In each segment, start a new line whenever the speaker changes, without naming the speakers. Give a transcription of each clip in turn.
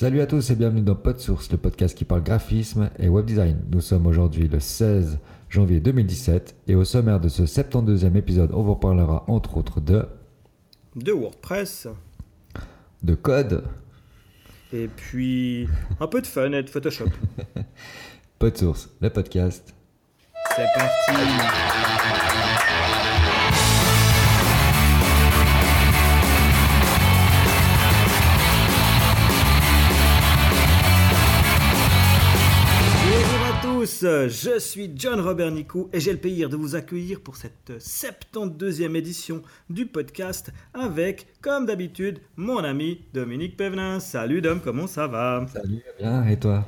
Salut à tous et bienvenue dans PodSource, le podcast qui parle graphisme et web design. Nous sommes aujourd'hui le 16 janvier 2017 et au sommaire de ce 72e épisode, on vous parlera entre autres de
de WordPress,
de code
et puis un peu de fun et de Photoshop.
PodSource, le podcast.
C'est parti. Tous, je suis John Robert Nicou et j'ai le plaisir de vous accueillir pour cette 72e édition du podcast avec, comme d'habitude, mon ami Dominique Pévenin. Salut Dom, comment ça va?
Salut, bien, et toi?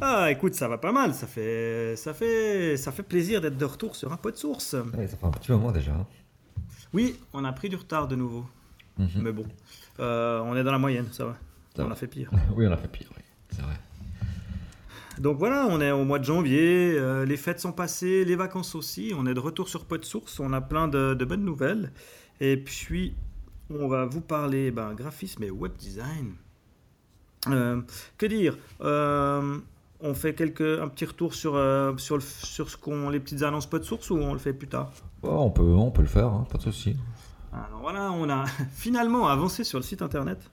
Ah, écoute, ça va pas mal, ça fait, ça fait, ça fait plaisir d'être de retour sur un pot de source.
Ouais, Ça fait un petit moment déjà. hein.
Oui, on a pris du retard de nouveau,
Mhm.
mais bon, euh, on est dans la moyenne, ça va.
Ça
on
va.
a fait pire.
Oui, on a fait pire, oui, c'est vrai.
Donc voilà, on est au mois de janvier, euh, les fêtes sont passées, les vacances aussi, on est de retour sur Pod Source, on a plein de, de bonnes nouvelles. Et puis, on va vous parler ben, graphisme et web design. Euh, que dire Euh, On fait quelques, un petit retour sur, euh, sur, le- sur ce qu'on, les petites annonces Pod Source ou on le fait plus tard?
On, peut, on peut le faire, hein, pas de souci.
Alors voilà, on a finalement avancé sur le site internet.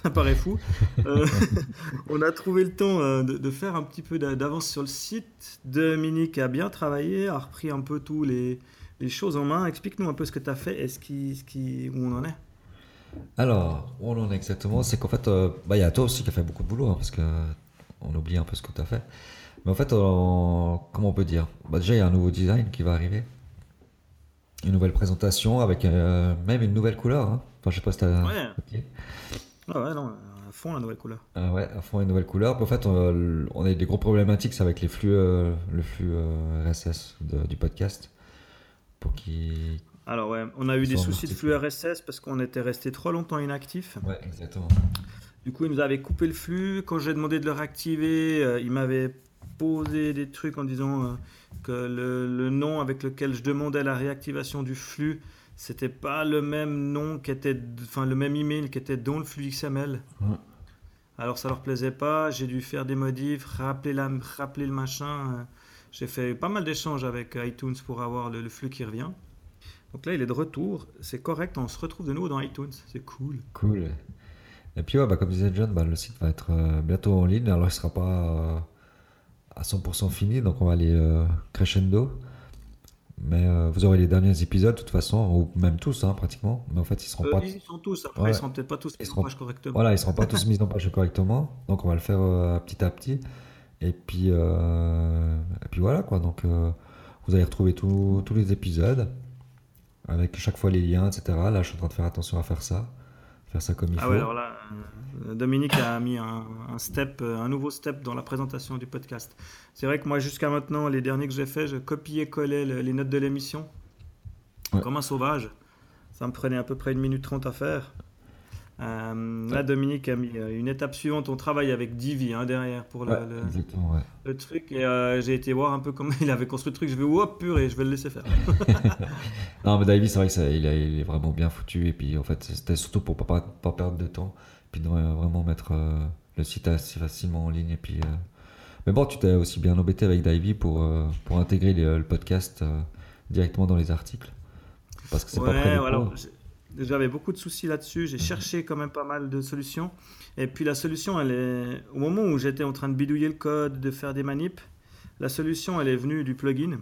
Ça paraît fou. Euh, on a trouvé le temps euh, de, de faire un petit peu d'a- d'avance sur le site. Dominique a bien travaillé, a repris un peu tous les, les choses en main. Explique-nous un peu ce que tu as fait et ce qui, ce qui, où on en est.
Alors, où on en est exactement, c'est qu'en fait, euh, bah, il y a toi aussi qui a fait beaucoup de boulot, hein, parce que on oublie un peu ce que tu as fait. Mais en fait, on- comment on peut dire? Bah, Déjà, il y a un nouveau design qui va arriver. Une nouvelle présentation avec euh, même une nouvelle couleur. hein. Enfin, je sais pas si t'as...
Ouais.
Ok.
Ah ouais, non, à fond la nouvelle couleur.
Ah ouais, à fond une nouvelle couleur. En fait, on, on a eu des gros problématiques avec les flux, euh, le flux euh, RSS de- du podcast. Pour qu'il...
Alors ouais, on a eu des soucis de flux RSS parce qu'on était resté trop longtemps inactif.
Ouais, exactement.
Du coup, ils nous avaient coupé le flux. Quand j'ai demandé de le réactiver, euh, ils m'avaient posé des trucs en disant que le, le nom avec lequel je demandais la réactivation du flux, c'était pas le même nom qui était, enfin le même email qui était dans le flux XML. Alors ça leur plaisait pas. J'ai dû faire des modifs, rappeler, la, rappeler le machin. euh. J'ai fait pas mal d'échanges avec iTunes pour avoir le, le flux qui revient. Donc là, il est de retour. C'est correct. On se retrouve de nouveau dans iTunes. C'est cool.
Cool. Et puis, ouais, bah, comme disait John, bah, le site va être euh, bientôt en ligne. Alors, il sera pas euh, à 100% fini, donc on va aller euh, crescendo. Mais euh, vous aurez les derniers épisodes, de toute façon, ou même tous, hein, pratiquement. Mais en fait, ils seront
Euh,
pas.
ils sont tous. Après,
Ouais.
ils seront peut-être pas tous mis
seront-
en page correctement.
Voilà, ils seront pas tous mis en page correctement. Donc, on va le faire euh, petit à petit. Et puis, et puis voilà, quoi. Donc, vous allez retrouver tous tous les épisodes avec chaque fois les liens, etc. Là, je suis en train de faire attention à faire ça. Faire ça comme il
Ah
faut.
ouais, alors là, Dominique a mis un, un step, euh, un nouveau step dans la présentation du podcast. C'est vrai que moi, jusqu'à maintenant, les derniers que j'ai faits, je copiais-collais le- les notes de l'émission
Ouais.
comme un sauvage. Ça me prenait à peu près une minute trente à faire. Euh, là, Dominique a mis euh, une étape suivante. On travaille avec Divi hein, derrière pour le,
Ouais,
le-
exactement, ouais.
le truc. Et euh, j'ai été voir un peu comment il avait construit le truc. Je vais, oh purée, je vais le laisser faire.
Non, mais Davy, c'est vrai ça, il, est vraiment bien foutu. Et puis, en fait, c'était surtout pour pas, pas perdre de temps. Puis, de vraiment mettre euh, le site assez facilement en ligne. Et puis, euh, Mais bon, tu t'es aussi bien embêté avec Davy pour, euh, pour intégrer les- le podcast directement dans les articles. Parce que c'est pas
Ouais,
prévu
voilà.
pour.
J'ai- J'avais beaucoup de soucis là-dessus. J'ai cherché quand même pas mal de solutions. Et puis la solution, elle est au moment où j'étais en train de bidouiller le code, de faire des manips, la solution, elle est venue du plugin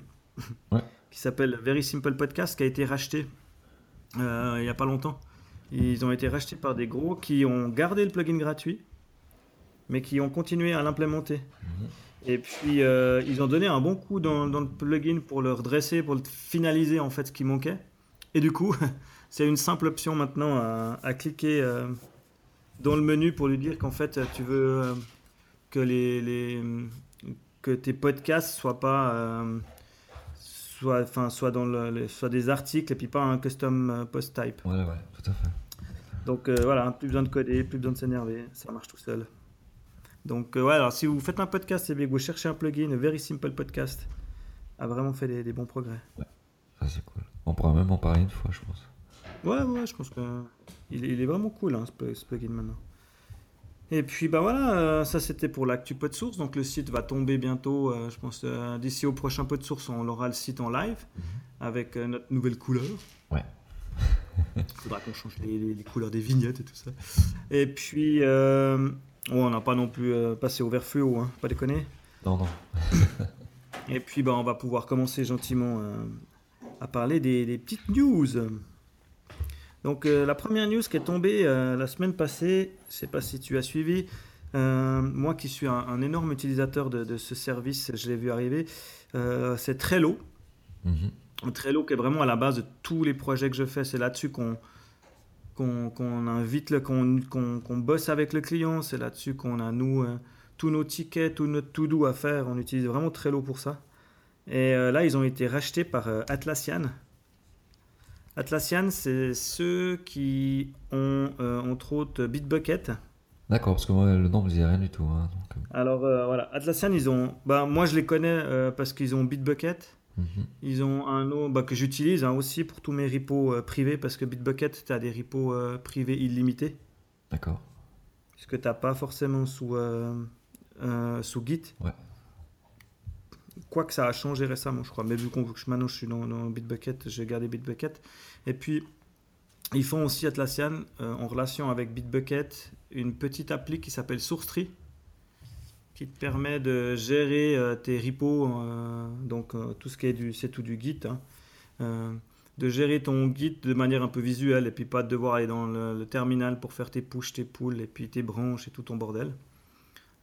Ouais.
qui s'appelle Very Simple Podcast, qui a été racheté euh, il y a pas longtemps. Ils ont été rachetés par des gros qui ont gardé le plugin gratuit, mais qui ont continué à l'implémenter. Et puis euh, ils ont donné un bon coup dans, dans le plugin pour le redresser, pour le finaliser en fait ce qui manquait. Et du coup, c'est une simple option maintenant à, à cliquer euh, dans le menu pour lui dire qu'en fait tu veux euh, que les, les- que tes podcasts soient pas soit enfin soit dans le, soit des articles et puis pas un custom euh, post type.
Ouais, ouais, tout à fait.
Donc euh, voilà, plus besoin de coder, plus besoin de s'énerver, ça marche tout seul. Donc euh, ouais, alors si vous faites un podcast et bien que vous cherchez un plugin, Very Simple Podcast a vraiment fait des, des bons progrès.
Ça, c'est cool. On pourra même en parler une fois, je pense.
Ouais, ouais, je pense que il, est- il est vraiment cool hein, ce plugin maintenant. Et puis bah voilà, euh, ça c'était pour l'actu pot de source. Donc le site va tomber bientôt, euh, je pense euh, d'ici au prochain pot de source, on aura le site en live
Mhm.
avec notre nouvelle couleur.
Ouais.
Il faudra qu'on change les, couleurs des vignettes et tout ça. Et puis, euh, oh, on n'a pas non plus passé au vert fluo, hein, pas déconner.
Non, non.
Et puis bah, on va pouvoir commencer gentiment euh, à parler des, des petites news. Donc euh, la première news qui est tombée euh, la semaine passée, je sais pas si tu as suivi, euh, moi qui suis un, un énorme utilisateur de, de ce service, je l'ai vu arriver, c'est Trello.
Mhm.
Trello qui est vraiment à la base de tous les projets que je fais, c'est là-dessus qu'on qu'on qu'on invite, le- qu'on bosse avec le client, c'est là-dessus qu'on a nous tous nos tickets, tout notre to-do à faire, on utilise vraiment Trello pour ça. Et là, ils ont été rachetés par Atlassian. Atlassian, c'est ceux qui ont euh, entre autres Bitbucket.
D'accord, parce que moi, le nom me disait rien du tout. hein, donc, euh,
Alors euh, voilà, Atlassian, ils ont. Bah, moi, je les connais euh, parce qu'ils ont Bitbucket.
mhm.
Ils ont un autre bah, que j'utilise hein, aussi pour tous mes repos privés parce que Bitbucket, tu as des repos privés illimités.
D'accord.
Ce que tu n'as pas forcément sous, sous Git.
Ouais.
Quoique ça a changé récemment, je crois. Mais vu qu'on maintenant je suis dans, dans Bitbucket, j'ai gardé Bitbucket. Et puis, ils font aussi Atlassian euh, en relation avec Bitbucket une petite appli qui s'appelle SourceTree qui te permet de gérer euh, tes repos, euh, donc tout ce qui est du, c'est tout du Git, hein. De gérer ton Git de manière un peu visuelle et puis pas de devoir aller dans le, le terminal pour faire tes push, tes pulls et puis tes branches et tout ton bordel.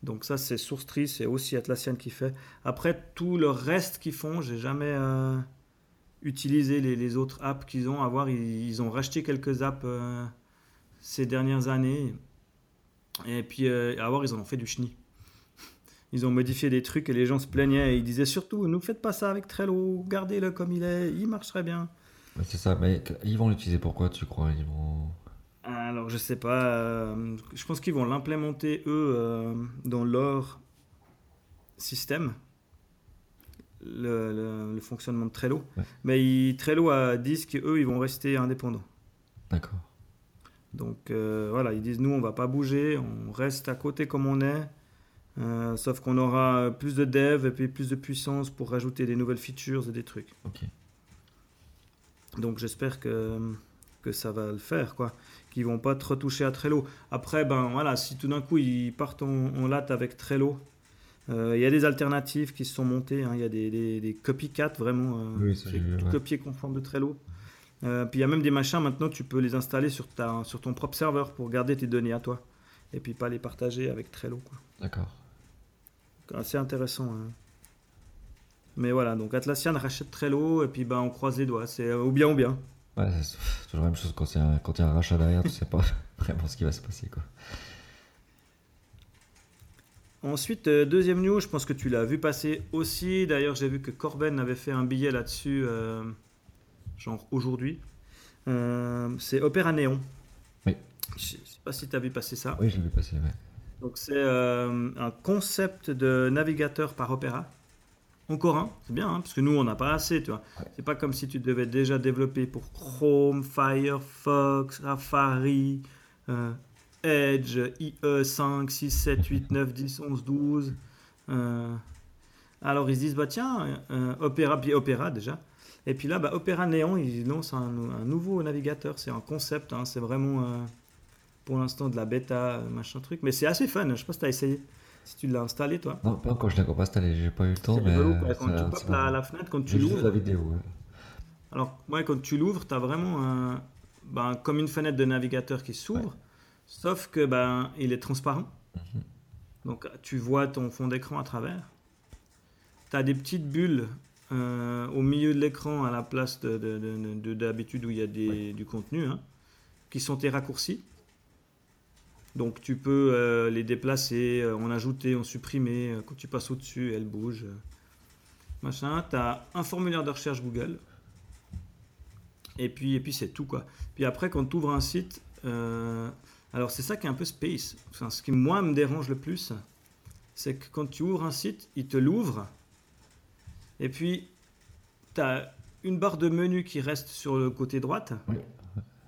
Donc ça c'est SourceTree, c'est aussi Atlassian qui fait. Après tout le reste qu'ils font, j'ai jamais euh, utilisé les, autres apps qu'ils ont à voir. Ils, ont racheté quelques apps euh, ces dernières années et puis euh, à voir ils en ont fait du chenille. Ils ont modifié des trucs et les gens se plaignaient et ils disaient surtout ne faites pas ça avec Trello, gardez-le comme il est, il marcherait bien.
C'est ça, mais ils vont l'utiliser pourquoi, tu crois? Ils vont...
Alors, je sais pas. euh, je pense qu'ils vont l'implémenter, eux, euh, dans leur système, le, le- le fonctionnement de Trello.
Ouais.
Mais ils- Trello a, disent qu'eux, ils vont rester indépendants.
D'accord.
Donc, euh, voilà, ils disent nous, on va pas bouger, on reste à côté comme on est. sauf qu'on aura plus de dev et puis plus de puissance pour rajouter des nouvelles features et des trucs.
Ok.
Donc j'espère que, que ça va le faire, quoi. Qu'ils vont pas trop toucher à Trello. Après, ben voilà, si tout d'un coup ils partent en, en latte avec Trello, euh, il y a des alternatives qui se sont montées. hein. Il y a des, des, des copycats vraiment, euh,
Oui,
c'est
ouais.
copier conforme de Trello. Euh, puis il y a même des machins maintenant, tu peux les installer sur, ta, sur ton propre serveur pour garder tes données à toi. Et puis pas les partager avec Trello, quoi.
D'accord.
Assez intéressant. hein. Mais voilà, donc Atlassian rachète Trello et puis ben, on croise les doigts. C'est euh, ou bien ou bien.
Ouais, c'est toujours la même chose quand il y a un, quand il y a un rachat derrière, tu sais pas vraiment ce qui va se passer, quoi.
Ensuite, euh, deuxième news, je pense que tu l'as vu passer aussi. D'ailleurs, j'ai vu que Corben avait fait un billet là-dessus, euh, genre aujourd'hui. Euh, c'est Opera Néon.
Oui.
Je sais pas si tu as vu passer ça.
Oui, je l'ai vu passer, ouais.
Donc, c'est un concept de navigateur par Opera. Encore un, c'est bien, hein, parce que nous, on n'a pas assez, tu vois.
Ouais.
C'est pas comme si tu devais déjà développer pour Chrome, Firefox, Safari, euh, Edge, IE 5, 6, 7, 8, 9, 10, 11, 12. Euh, alors ils se disent, bah tiens, euh, Opera, puis Opera déjà. Et puis là, bah, Opera Néon, ils lancent un, un nouveau navigateur. C'est un concept, hein, c'est vraiment euh, pour l'instant de la bêta, machin truc. Mais c'est assez fun, je sais pas si tu as essayé. Si tu l'as installé, toi.
Non, pas encore, je l'ai encore pas installé, j'ai pas eu le temps, mais.
rigolo, quoi. Quand tu popes la, fenêtre, quand tu
vu la
l'ouvres.
vidéo, ouais.
Alors, ouais, quand tu l'ouvres, tu as vraiment un- ben, comme une fenêtre de navigateur qui s'ouvre, sauf que ben, il est transparent.
Mhm.
Donc, tu vois ton fond d'écran à travers. Tu as des petites bulles euh, au milieu de l'écran à la place de, de- de- de- d'habitude où il y a des- du contenu, hein, qui sont tes raccourcis. Donc, tu peux euh, les déplacer, euh, en ajouter, en supprimer. Euh, Quand tu passes au-dessus, elles bougent. machin. Tu as un formulaire de recherche Google. Et puis, et puis c'est tout quoi. Puis après, quand tu ouvres un site, alors c'est ça qui est un peu space. Enfin, ce qui moi me dérange le plus, c'est que quand tu ouvres un site, il te l'ouvre. Et puis, tu as une barre de menu qui reste sur le côté droite,
Oui.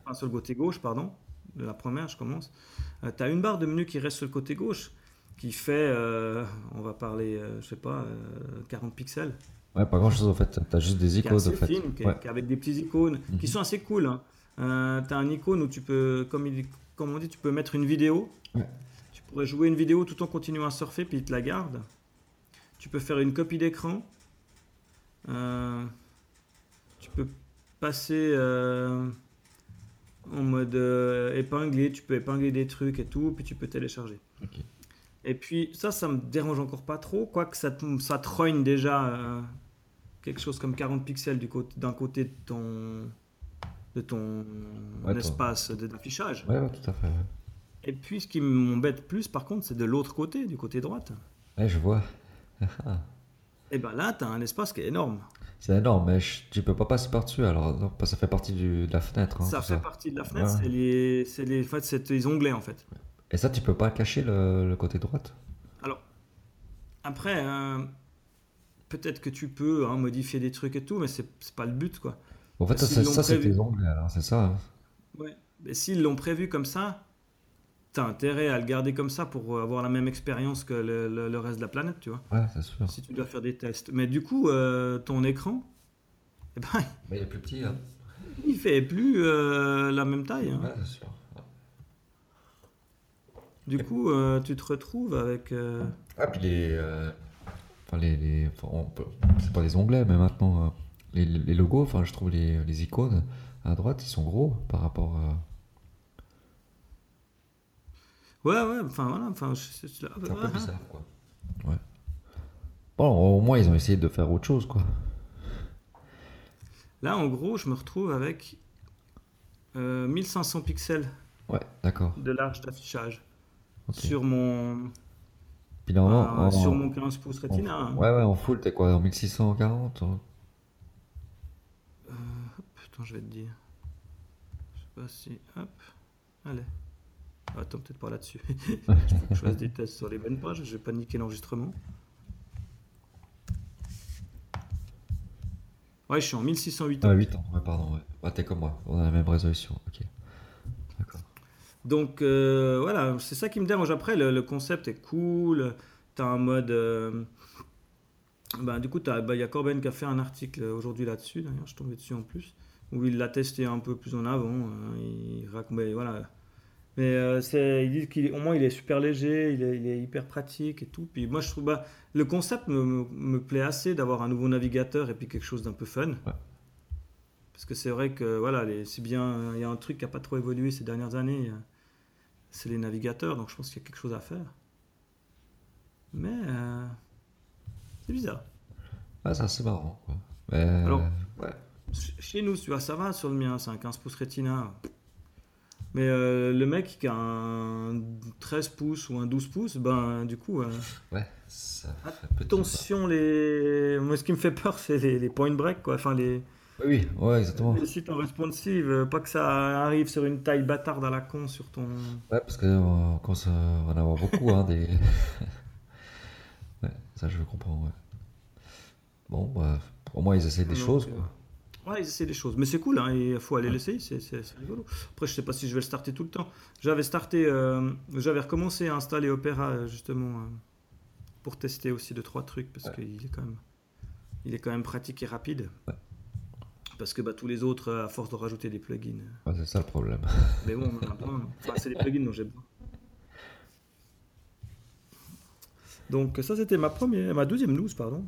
enfin sur le côté gauche, pardon, de la première, je commence. Tu as une barre de menu qui reste sur le côté gauche, qui fait, euh, on va parler, euh, je sais pas, 40 pixels.
Ouais, pas grand chose en fait. Tu as juste des icônes en fait.
Fine, qui, avec des petits icônes qui mhm. sont assez cool. Hein. tu as un icône où tu peux, comme, il, comme on dit, tu peux mettre une vidéo. Tu pourrais jouer une vidéo tout en continuant à surfer, puis il te la garde. Tu peux faire une copie d'écran. tu peux passer en mode euh, épinglé, tu peux épingler des trucs et tout, puis tu peux télécharger. Et puis ça, ça me dérange encore pas trop, quoique ça, ça trogne déjà euh, quelque chose comme 40 pixels du côté, d'un côté de ton, de ton espace d'affichage.
Ouais, ouais, tout à fait.
Et puis ce qui m'embête plus, par contre, c'est de l'autre côté, du côté droite.
Ouais, je vois.
et ben là, tu as un espace qui est énorme.
C'est énorme, mais tu peux pas passer par-dessus alors. ça fait partie de la fenêtre. Hein,
ça fait partie de la fenêtre, c'est les, les, en fait, c'est les onglets en fait.
Et ça, tu peux pas cacher le, côté droite
Alors, après, hein, peut-être que tu peux hein, modifier des trucs et tout, mais c'est pas le but quoi.
En fait, ça, c'est tes onglets alors, c'est ça hein.
Ouais, mais s'ils l'ont prévu comme ça, t'as intérêt à le garder comme ça pour avoir la même expérience que le, reste de la planète, tu vois.
Ouais, c'est sûr.
Si tu dois faire des tests. Mais du coup, euh, ton écran,
eh ben, il est plus petit. Hein.
Il fait plus euh, la même taille. Hein.
Ouais, c'est sûr.
Du coup, euh, tu te retrouves avec.
Ah, puis les. Enfin, les. les c'est pas onglets, mais maintenant, les, les, logos, enfin, je trouve les, les icônes à droite, ils sont gros par rapport à
Ouais, ouais, enfin voilà. Enfin,
c'est un peu bizarre, quoi. Ouais. Bon, au moins, ils ont essayé de faire autre chose, quoi.
Là, en gros, je me retrouve avec 1500 euh, pixels
ouais, d'accord.
de large d'affichage sur mon.
Puis normalement,
euh, sur mon 15 pouces Retina.
Hein. Ouais, ouais, en full, t'es quoi En 1640
hein euh, Attends, je vais te dire. Je sais pas si. Hop. Allez. Attends, peut-être pas là-dessus. je fasse des tests sur les bonnes pages. Je vais pas niquer l'enregistrement. Ouais, je suis en 1608
Ah, 8 ans, ouais, pardon. Ouais. Ah, t'es comme moi, on a la même résolution. Ok.
D'accord. Donc, euh, voilà, c'est ça qui me dérange. Après, le, concept est cool. T'as un mode. Euh, bah, du coup, il bah, y a Corben qui a fait un article aujourd'hui là-dessus. D'ailleurs, je suis tombé dessus en plus. Où il l'a testé un peu plus en avant. Hein. Il raconte. Voilà mais euh, c'est, ils disent qu'au moins il est super léger, il est, il est, hyper pratique et tout. Puis moi je trouve bah, le concept me, me, plaît assez d'avoir un nouveau navigateur et puis quelque chose d'un peu fun. Parce que c'est vrai que voilà, c'est bien, il y a un truc qui n'a pas trop évolué ces dernières années, c'est les navigateurs, donc je pense qu'il y a quelque chose à faire. Mais euh, c'est bizarre.
Ah, ça c'est marrant. Quoi.
Alors, ouais. chez nous, tu vois, ça va sur le mien, c'est un 15 pouces Retina. Mais euh, le mec qui a un 13 pouces ou un 12 pouces, ben du coup. Euh,
ouais, ça
Attention, les. Moi, ce qui me fait peur, c'est les, point break, quoi. Enfin, les.
Oui, ouais, exactement.
Les sites en responsive, euh, pas que ça arrive sur une taille bâtarde à la con sur ton.
Ouais, parce qu'on va en avoir beaucoup, hein, des. ouais, ça je comprends, ouais. Bon, bah, au moins ils essaient des choses, quoi.
Ouais, ils essaient des choses. Mais c'est cool, hein, il faut aller l'essayer, c'est, rigolo. Après, je sais pas si je vais le starter tout le temps. J'avais starté, euh, j'avais recommencé à installer Opera, justement, euh, pour tester aussi deux, trois trucs, parce qu'il est quand même, il est quand même pratique et rapide. Parce que bah, tous les autres, à force de rajouter des plugins.
c'est ça le problème.
Mais bon, on en a besoin. Enfin, c'est des plugins dont j'ai besoin. Donc ça, c'était ma première, ma deuxième news, pardon.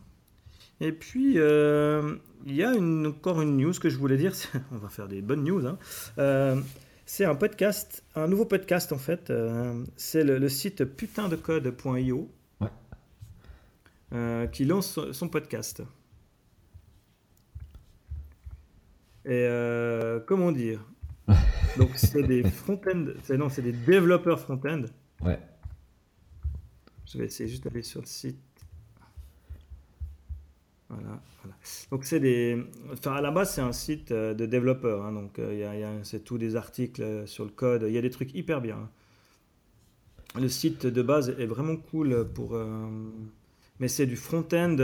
Et puis, euh, il y a encore une news que je voulais dire. On va faire des bonnes news. Hein. Euh, c'est un podcast, un nouveau podcast en fait. Euh, c'est le, site putaindecode.io ouais. qui lance son podcast. Et comment dire? Donc, c'est des front-end. Non, c'est des développeurs front-end.
Ouais.
Je vais essayer juste d'aller sur le site. Voilà, Donc c'est des, enfin à la base c'est un site euh, de développeurs, hein, donc euh, il y a, c'est tous des articles euh, sur le code, il y a des trucs hyper bien. Hein. Le site de base est vraiment cool pour, mais c'est du front-end,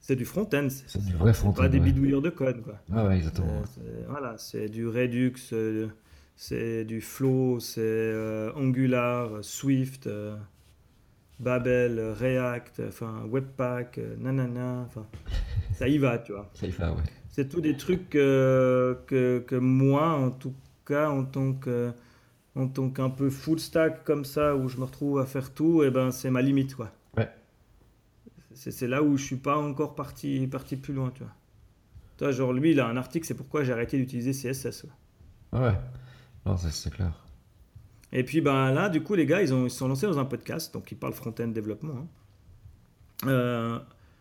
c'est du front-end,
c'est du vrai front-end,
pas des bidouilleurs de code quoi.
Ah ouais exactement.
voilà, c'est du Redux, C'est du Flow, c'est Angular, Swift, Babel, React, enfin Webpack, euh, nanana, enfin ça y va, tu vois.
Ça y va, ouais.
C'est tout des trucs euh, que, que moi, en tout cas, en tant que en tant qu'un peu full stack comme ça, où je me retrouve à faire tout, et ben c'est ma limite, quoi.
Ouais.
C'est là où je suis pas encore parti, parti plus loin, tu vois. Toi, genre lui, il a un article, c'est pourquoi j'ai arrêté d'utiliser CSS. ouais.
Ouais. Non, ça, c'est clair.
Et puis ben là, du coup, les gars, ils, ont, ils se sont lancés dans un podcast, donc ils parlent front-end développement. hein. Euh,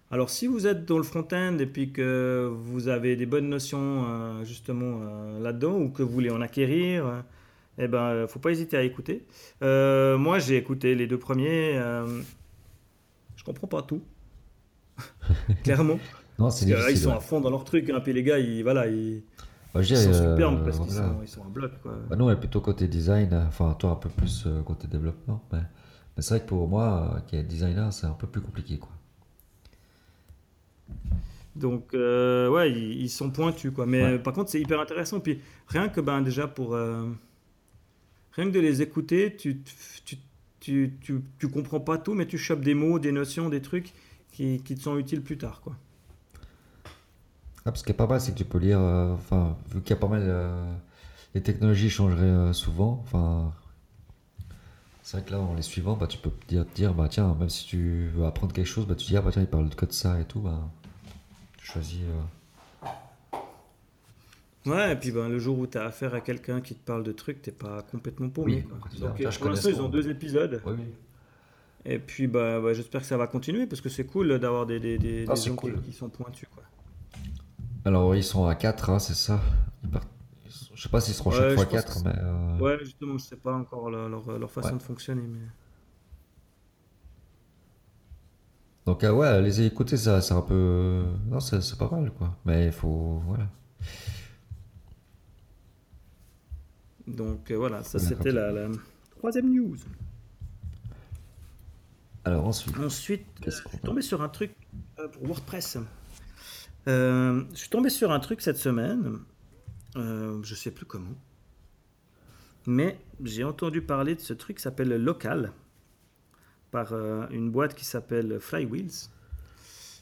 alors, si vous êtes dans le front-end et puis que vous avez des bonnes notions euh, justement euh, là-dedans ou que vous voulez en acquérir, eh ben, faut pas hésiter à écouter. Moi, j'ai écouté les deux premiers. je comprends pas tout, clairement.
Non,
Parce
c'est
que là, ils sont à fond dans leur truc. Hein, puis les gars, ils, voilà, ils,
Bah,
ils sont
euh,
superbes parce qu'ils
voilà.
sont, ils sont en bloc. Quoi.
Bah, nous, on est plutôt côté design, euh, enfin, toi, un peu plus euh, côté développement. Mais, mais c'est vrai que pour moi, euh, qui est designer, c'est un peu plus compliqué, quoi.
Donc, euh, ouais, ils, ils sont pointus, quoi. Mais
Ouais.
euh, par contre, c'est hyper intéressant. Puis, rien que, ben, déjà, pour... euh, rien que de les écouter, tu, tu, tu, tu, tu comprends pas tout, mais tu chopes des mots, des notions, des trucs qui, qui te sont utiles plus tard, quoi.
Ah, parce qu'il y a pas mal, c'est que tu peux lire, euh, enfin, vu qu'il y a pas mal, euh, les technologies changeraient euh, souvent, enfin, c'est vrai que là, en les suivant, bah, tu peux te dire, dire, bah, tiens, même si tu veux apprendre quelque chose, bah, tu dis, ah, bah, tiens, il parle que de ça et tout, bah, tu choisis, euh,
Ouais, et puis, ben, le jour où tu as affaire à quelqu'un qui te parle de trucs, t'es pas complètement paumé,
Oui.
Donc, pour l'instant,
ce
ils ont deux épisodes.
Oui, oui.
Et puis, bah, bah, j'espère que ça va continuer, parce que c'est cool d'avoir des, des, des,
Ah,
des gens
cool.
qui, qui sont pointus, quoi.
Alors, ils sont à 4, hein, c'est ça. Je sais pas s'ils seront
Ouais,
chaque fois
pense
4,
que
mais. euh,
Ouais, justement, je sais pas encore leur, leur, leur façon
Ouais.
de fonctionner, mais...
Donc, euh, ouais, les écouter, ça, c'est un peu. Non, c'est c'est pas mal, quoi. Mais il faut. Voilà.
Donc euh, voilà, ça c'était la, la troisième news.
Alors, ensuite.
Ensuite, je suis tombé sur un truc pour WordPress. Euh, je suis tombé sur un truc cette semaine, euh, je sais plus comment, mais j'ai entendu parler de ce truc qui s'appelle Local par euh, une boîte qui s'appelle Flywheels.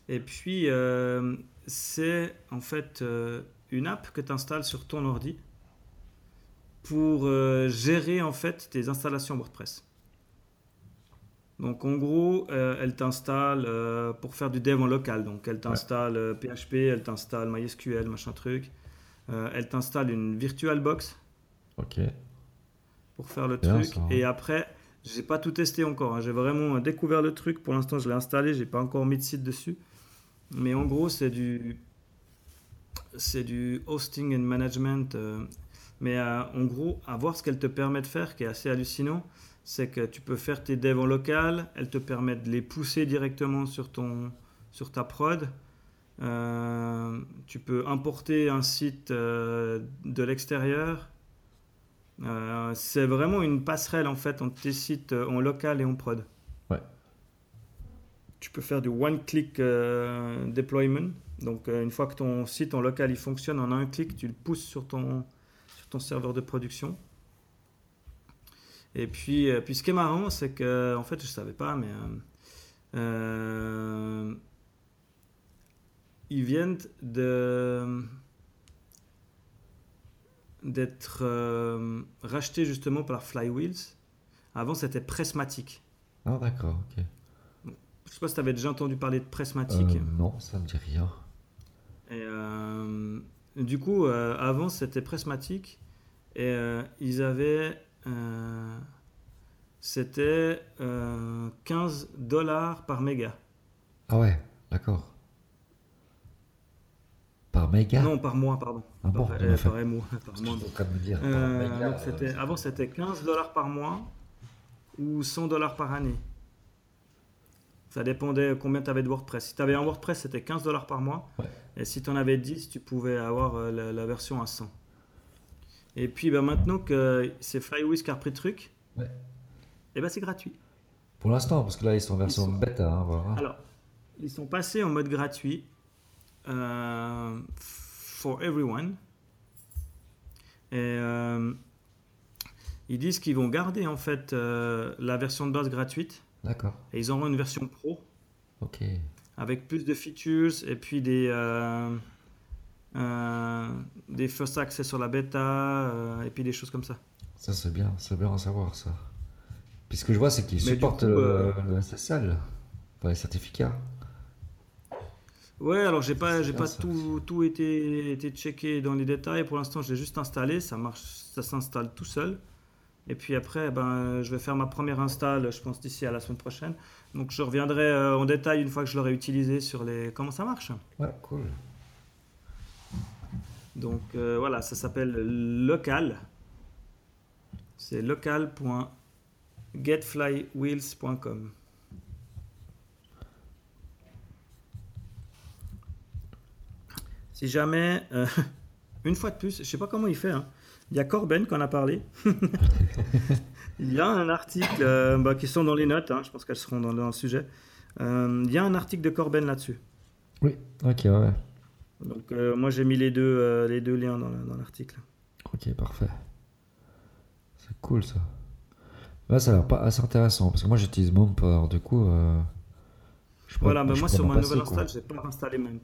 Et puis, euh, c'est en fait une app que tu installes sur ton ordi pour gérer en fait tes installations WordPress. Donc en gros, euh, elle t'installe euh, pour faire du dev en local. Donc elle t'installe euh, PHP, elle t'installe MySQL, machin truc. Euh, elle t'installe une VirtualBox
Ok.
pour faire le
Bien,
truc.
ça.
Et après, j'ai pas tout testé encore. hein. J'ai vraiment découvert le truc. Pour l'instant, je l'ai installé. J'ai pas encore mis de site dessus. Mais en gros, c'est du c'est du hosting and management. euh, mais euh, en gros, à voir ce qu'elle te permet de faire, qui est assez hallucinant, c'est que tu peux faire tes devs en local. Elle te permet de les pousser directement sur ton sur ta prod. Euh, tu peux importer un site euh, de l'extérieur. Euh, c'est vraiment une passerelle en fait entre tes sites en local et en prod.
Ouais.
Tu peux faire du one-click deployment. Donc une fois que ton site en local il fonctionne en un clic, tu le pousses sur ton, sur ton serveur de production. Et puis, euh, puis ce qui est marrant, c'est que en fait je savais pas, mais euh, euh, ils viennent de d'être euh, rachetés justement par Flywheels. Avant, c'était Pressmatic.
Ah, d'accord, ok.
Je sais pas si tu avais déjà entendu parler de Pressmatic.
Euh, non, ça me dit rien.
Et, euh, du coup, avant, c'était Pressmatic. Et ils avaient. Euh, c'était euh, 15 dollars par méga.
Ah ouais, d'accord. Par méga?
Non, par mois, pardon.
Ah bon,
par,
en
euh,
fait.
par mois.
dire,
Euh,
méga,
donc
euh,
avant, c'était 15 dollars par mois ou 100 dollars par année. Ça dépendait combien tu avais de WordPress. Si tu avais un WordPress, c'était 15 dollars par mois.
Ouais.
Et si tu en avais 10, tu pouvais avoir euh, la, la version à 100. Et puis bah, maintenant que c'est Flywheels qui a repris le truc,
Ouais.
et ben c'est gratuit.
Pour l'instant, parce que là, ils sont en version
sont-
bêta, hein, voilà.
Alors, ils sont passés en mode gratuit euh, for everyone. Et euh, Ils disent qu'ils vont garder en fait euh, la version de base gratuite
D'accord.
et ils auront une version pro
Ok.
avec plus de features et puis des, des first access sur la bêta euh, et puis des choses comme ça.
Ça, c'est bien. C'est bien à savoir, ça. Puis ce que je vois, c'est qu'ils supportent
coup,
le,
euh,
le SSL. Enfin, les certificats.
Ouais, alors j'ai pas, j'ai pas
ça.
tout, tout été, été checké dans les détails. Pour l'instant, je l'ai juste installé. Ça marche, ça s'installe tout seul. Et puis après, ben, je vais faire ma première install, je pense d'ici à la semaine prochaine. Donc je reviendrai euh, en détail une fois que je l'aurai utilisé sur les comment ça marche?
Ouais, cool.
Donc euh, voilà, ça s'appelle local. C'est local.getflywheels.com. Si jamais, euh, une fois de plus, je sais pas comment il fait. hein. Il y a Corben qu'on a parlé. il y a un article euh, bah, qui sont dans les notes. hein, je pense qu'elles seront dans, dans le sujet. Il y a un article de Corben là-dessus.
Oui. Ok, ouais.
Donc euh, moi j'ai mis les deux, euh, les deux liens dans, la- dans l'article.
Ok, parfait. C'est cool, ça. Là, ça a l'air pas assez intéressant. Parce que moi, j'utilise Momp. Alors, du coup... euh, je
Voilà, mais
je
moi sur ma nouvelle install, j'ai pas installé Memp.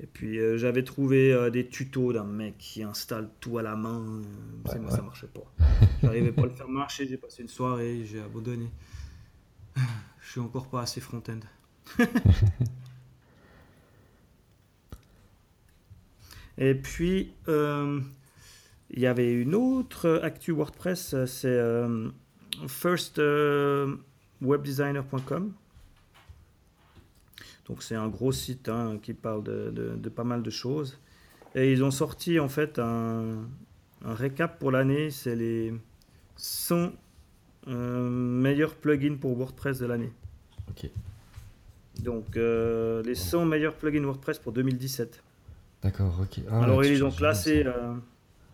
Et puis euh, j'avais trouvé euh, des tutos d'un mec qui installe tout à la main. euh,
Ouais,
moi
ouais.
ça marchait pas. J'arrivais pas à le faire marcher, j'ai passé une soirée, j'ai abandonné. Je suis encore pas assez front-end. Et puis euh, il y avait une autre actu WordPress, euh, c'est euh, firstwebdesigner.com. Donc c'est un gros site hein, qui parle de, de- de pas mal de choses. Et ils ont sorti en fait un, un récap pour l'année. C'est les 100 euh, meilleurs plugins pour WordPress de l'année.
Ok.
Donc euh, les 100 meilleurs plugins WordPress pour 2017.
D'accord, ok. Ah,
Alors
tu
ont
changes
classé euh,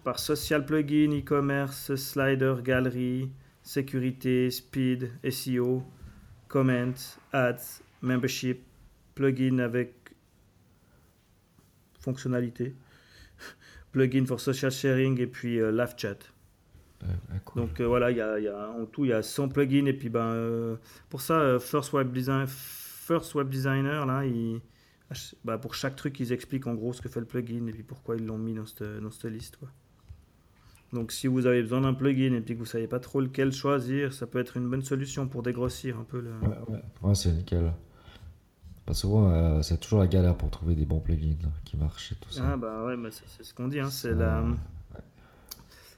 par social plugin, e-commerce, slider, galerie, sécurité, speed, SEO, comment, ads, membership, plugin avec fonctionnalité, plugin for social sharing et puis euh, live chat.
ouais, cool.
Donc euh, voilà, il y a, il y a- en tout il y a 100 plugins et puis ben euh, pour ça euh, First Web Design, First Web Designer là, il, bah, pour chaque truc ils expliquent en gros ce que fait le plugin et puis pourquoi ils l'ont mis dans cette, dans cette liste quoi. Donc si vous avez besoin d'un plugin et puis que vous savez pas trop lequel choisir, ça peut être une bonne solution pour dégrossir un peu le.
Ouais, ouais. Ouais, c'est nickel. Pas souvent, euh, c'est toujours la galère pour trouver des bons plugins là, qui marchent et tout ça.
Ah bah ouais, bah, c'est ce qu'on dit, hein, c'est la,
ouais.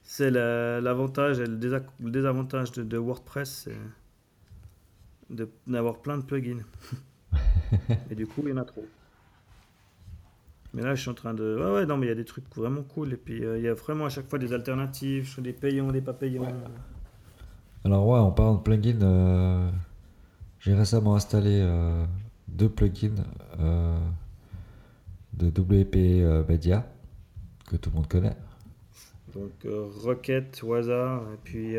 c'est la- l'avantage et le, désa- le désavantage de, de WordPress, c'est d'avoir plein de plugins. et du coup, il y en a trop. Mais là, je suis en train de. Ouais, ouais, non, mais il y a des trucs vraiment cool. Et puis, euh, il y a vraiment à chaque fois des alternatives, des payants, des pas payants.
Alors ouais, en parlant de plugins, euh, j'ai récemment installé euh, deux plugins euh, de WP euh, Media que tout le monde connaît.
Donc, euh, Rocket, Waza, et puis.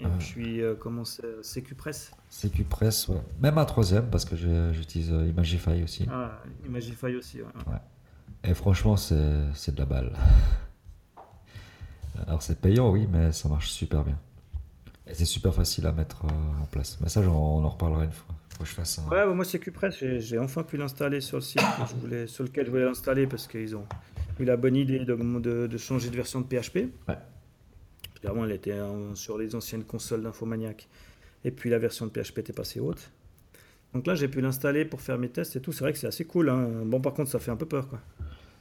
Euh, et puis, euh, comment c'est CQPress.
CQPress, ouais. Même un troisième parce que j'utilise euh, Imagify aussi.
Ah, Imagify aussi, ouais.
Et franchement, c'est de la balle. Alors c'est payant, oui, mais ça marche super bien. Et c'est super facile à mettre euh, en place. Mais ça, on en reparlera une fois. Faut que je fasse un...
Ouais, bah, moi c'est QPress, j'ai j'ai enfin pu l'installer sur le site que je voulais, sur lequel je voulais l'installer parce qu'ils ont eu la bonne idée de, de- de changer de version de PHP.
Ouais.
Elle était sur les anciennes consoles d'Infomaniac et puis la version de PHP était passée haute. Donc là j'ai pu l'installer pour faire mes tests et tout, c'est vrai que c'est assez cool. hein. Bon par contre ça fait un peu peur quoi.